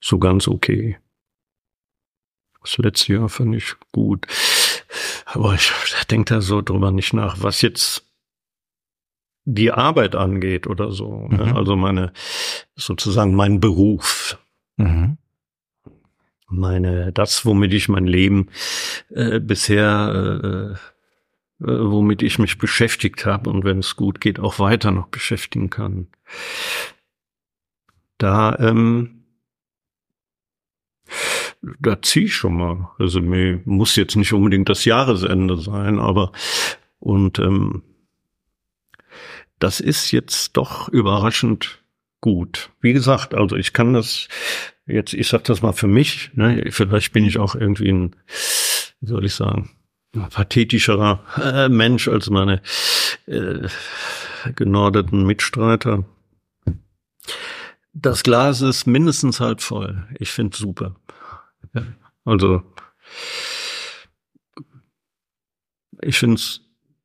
so ganz okay. Das letzte Jahr fand ich gut. Aber ich denke da so drüber nicht nach, was jetzt die Arbeit angeht oder so. ne? Mhm. Also meine, sozusagen mein Beruf. Mhm. Meine, das, womit ich mein Leben äh, bisher, äh, äh, womit ich mich beschäftigt habe und wenn es gut geht, auch weiter noch beschäftigen kann. Da, ähm, da zieh ich schon mal Resümee. Muss jetzt nicht unbedingt das Jahresende sein, aber und ähm, das ist jetzt doch überraschend gut. Wie gesagt, also ich kann das jetzt, ich sag das mal für mich, ne, vielleicht bin ich auch irgendwie ein, wie soll ich sagen, pathetischerer äh, Mensch als meine äh, genordeten Mitstreiter. Das Glas ist mindestens halb voll. Ich finde super. Ja, also ich finde es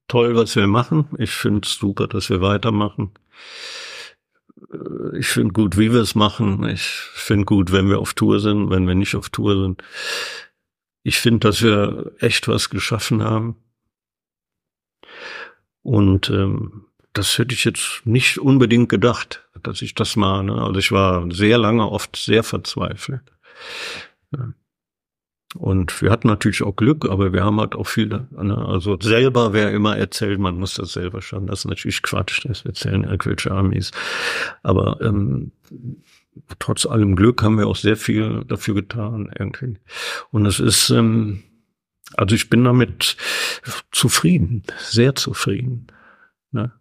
toll, was wir machen. Ich finde es super, dass wir weitermachen. Ich finde gut, wie wir es machen. Ich finde gut, wenn wir auf Tour sind, wenn wir nicht auf Tour sind. Ich finde, dass wir echt was geschaffen haben. Und ähm, das hätte ich jetzt nicht unbedingt gedacht, dass ich das mal. Ne? Also ich war sehr lange oft sehr verzweifelt. Und wir hatten natürlich auch Glück, aber wir haben halt auch viel, ne? also selber, wer immer erzählt, man muss das selber schaffen. Das ist natürlich Quatsch, das erzählen irgendwelche Armies. Aber ähm, trotz allem Glück haben wir auch sehr viel dafür getan irgendwie. Und es ist, ähm, also ich bin damit zufrieden, sehr zufrieden. Ne?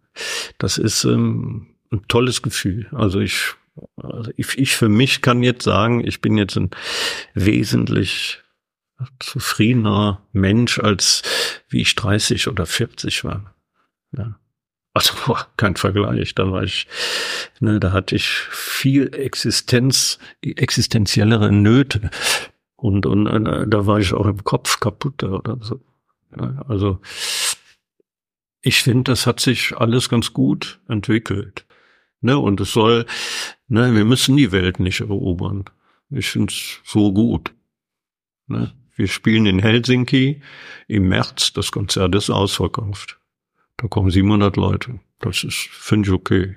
Das ist ähm, ein tolles Gefühl. Also ich, also ich, ich für mich kann jetzt sagen, ich bin jetzt ein wesentlich zufriedener Mensch, als wie ich 30 oder 40 war. Ja. Also boah, kein Vergleich. Da war ich, ne, da hatte ich viel Existenz, existenziellere Nöte. Und, und äh, da war ich auch im Kopf kaputt oder so. Ja, also ich finde, das hat sich alles ganz gut entwickelt. Ne, und es soll, ne, wir müssen die Welt nicht erobern. Ich finde es so gut. Ne? Wir spielen in Helsinki im März, das Konzert ist ausverkauft. Da kommen 700 Leute. Das ist, finde ich, okay.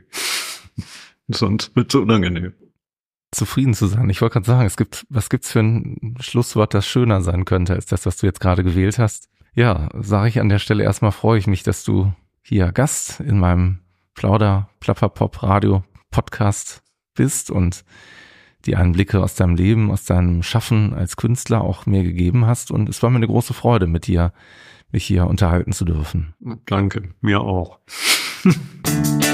Sonst wird es unangenehm. Zufrieden zu sein. Ich wollte gerade sagen, es gibt, was gibt's für ein Schlusswort, das schöner sein könnte, als das, was du jetzt gerade gewählt hast? Ja, sage ich an der Stelle erstmal freue ich mich, dass du hier Gast in meinem Plauder Plapper Pop Radio Podcast bist und die Einblicke aus deinem Leben, aus deinem Schaffen als Künstler auch mir gegeben hast. Und es war mir eine große Freude, mit dir mich hier unterhalten zu dürfen. Danke, mir auch.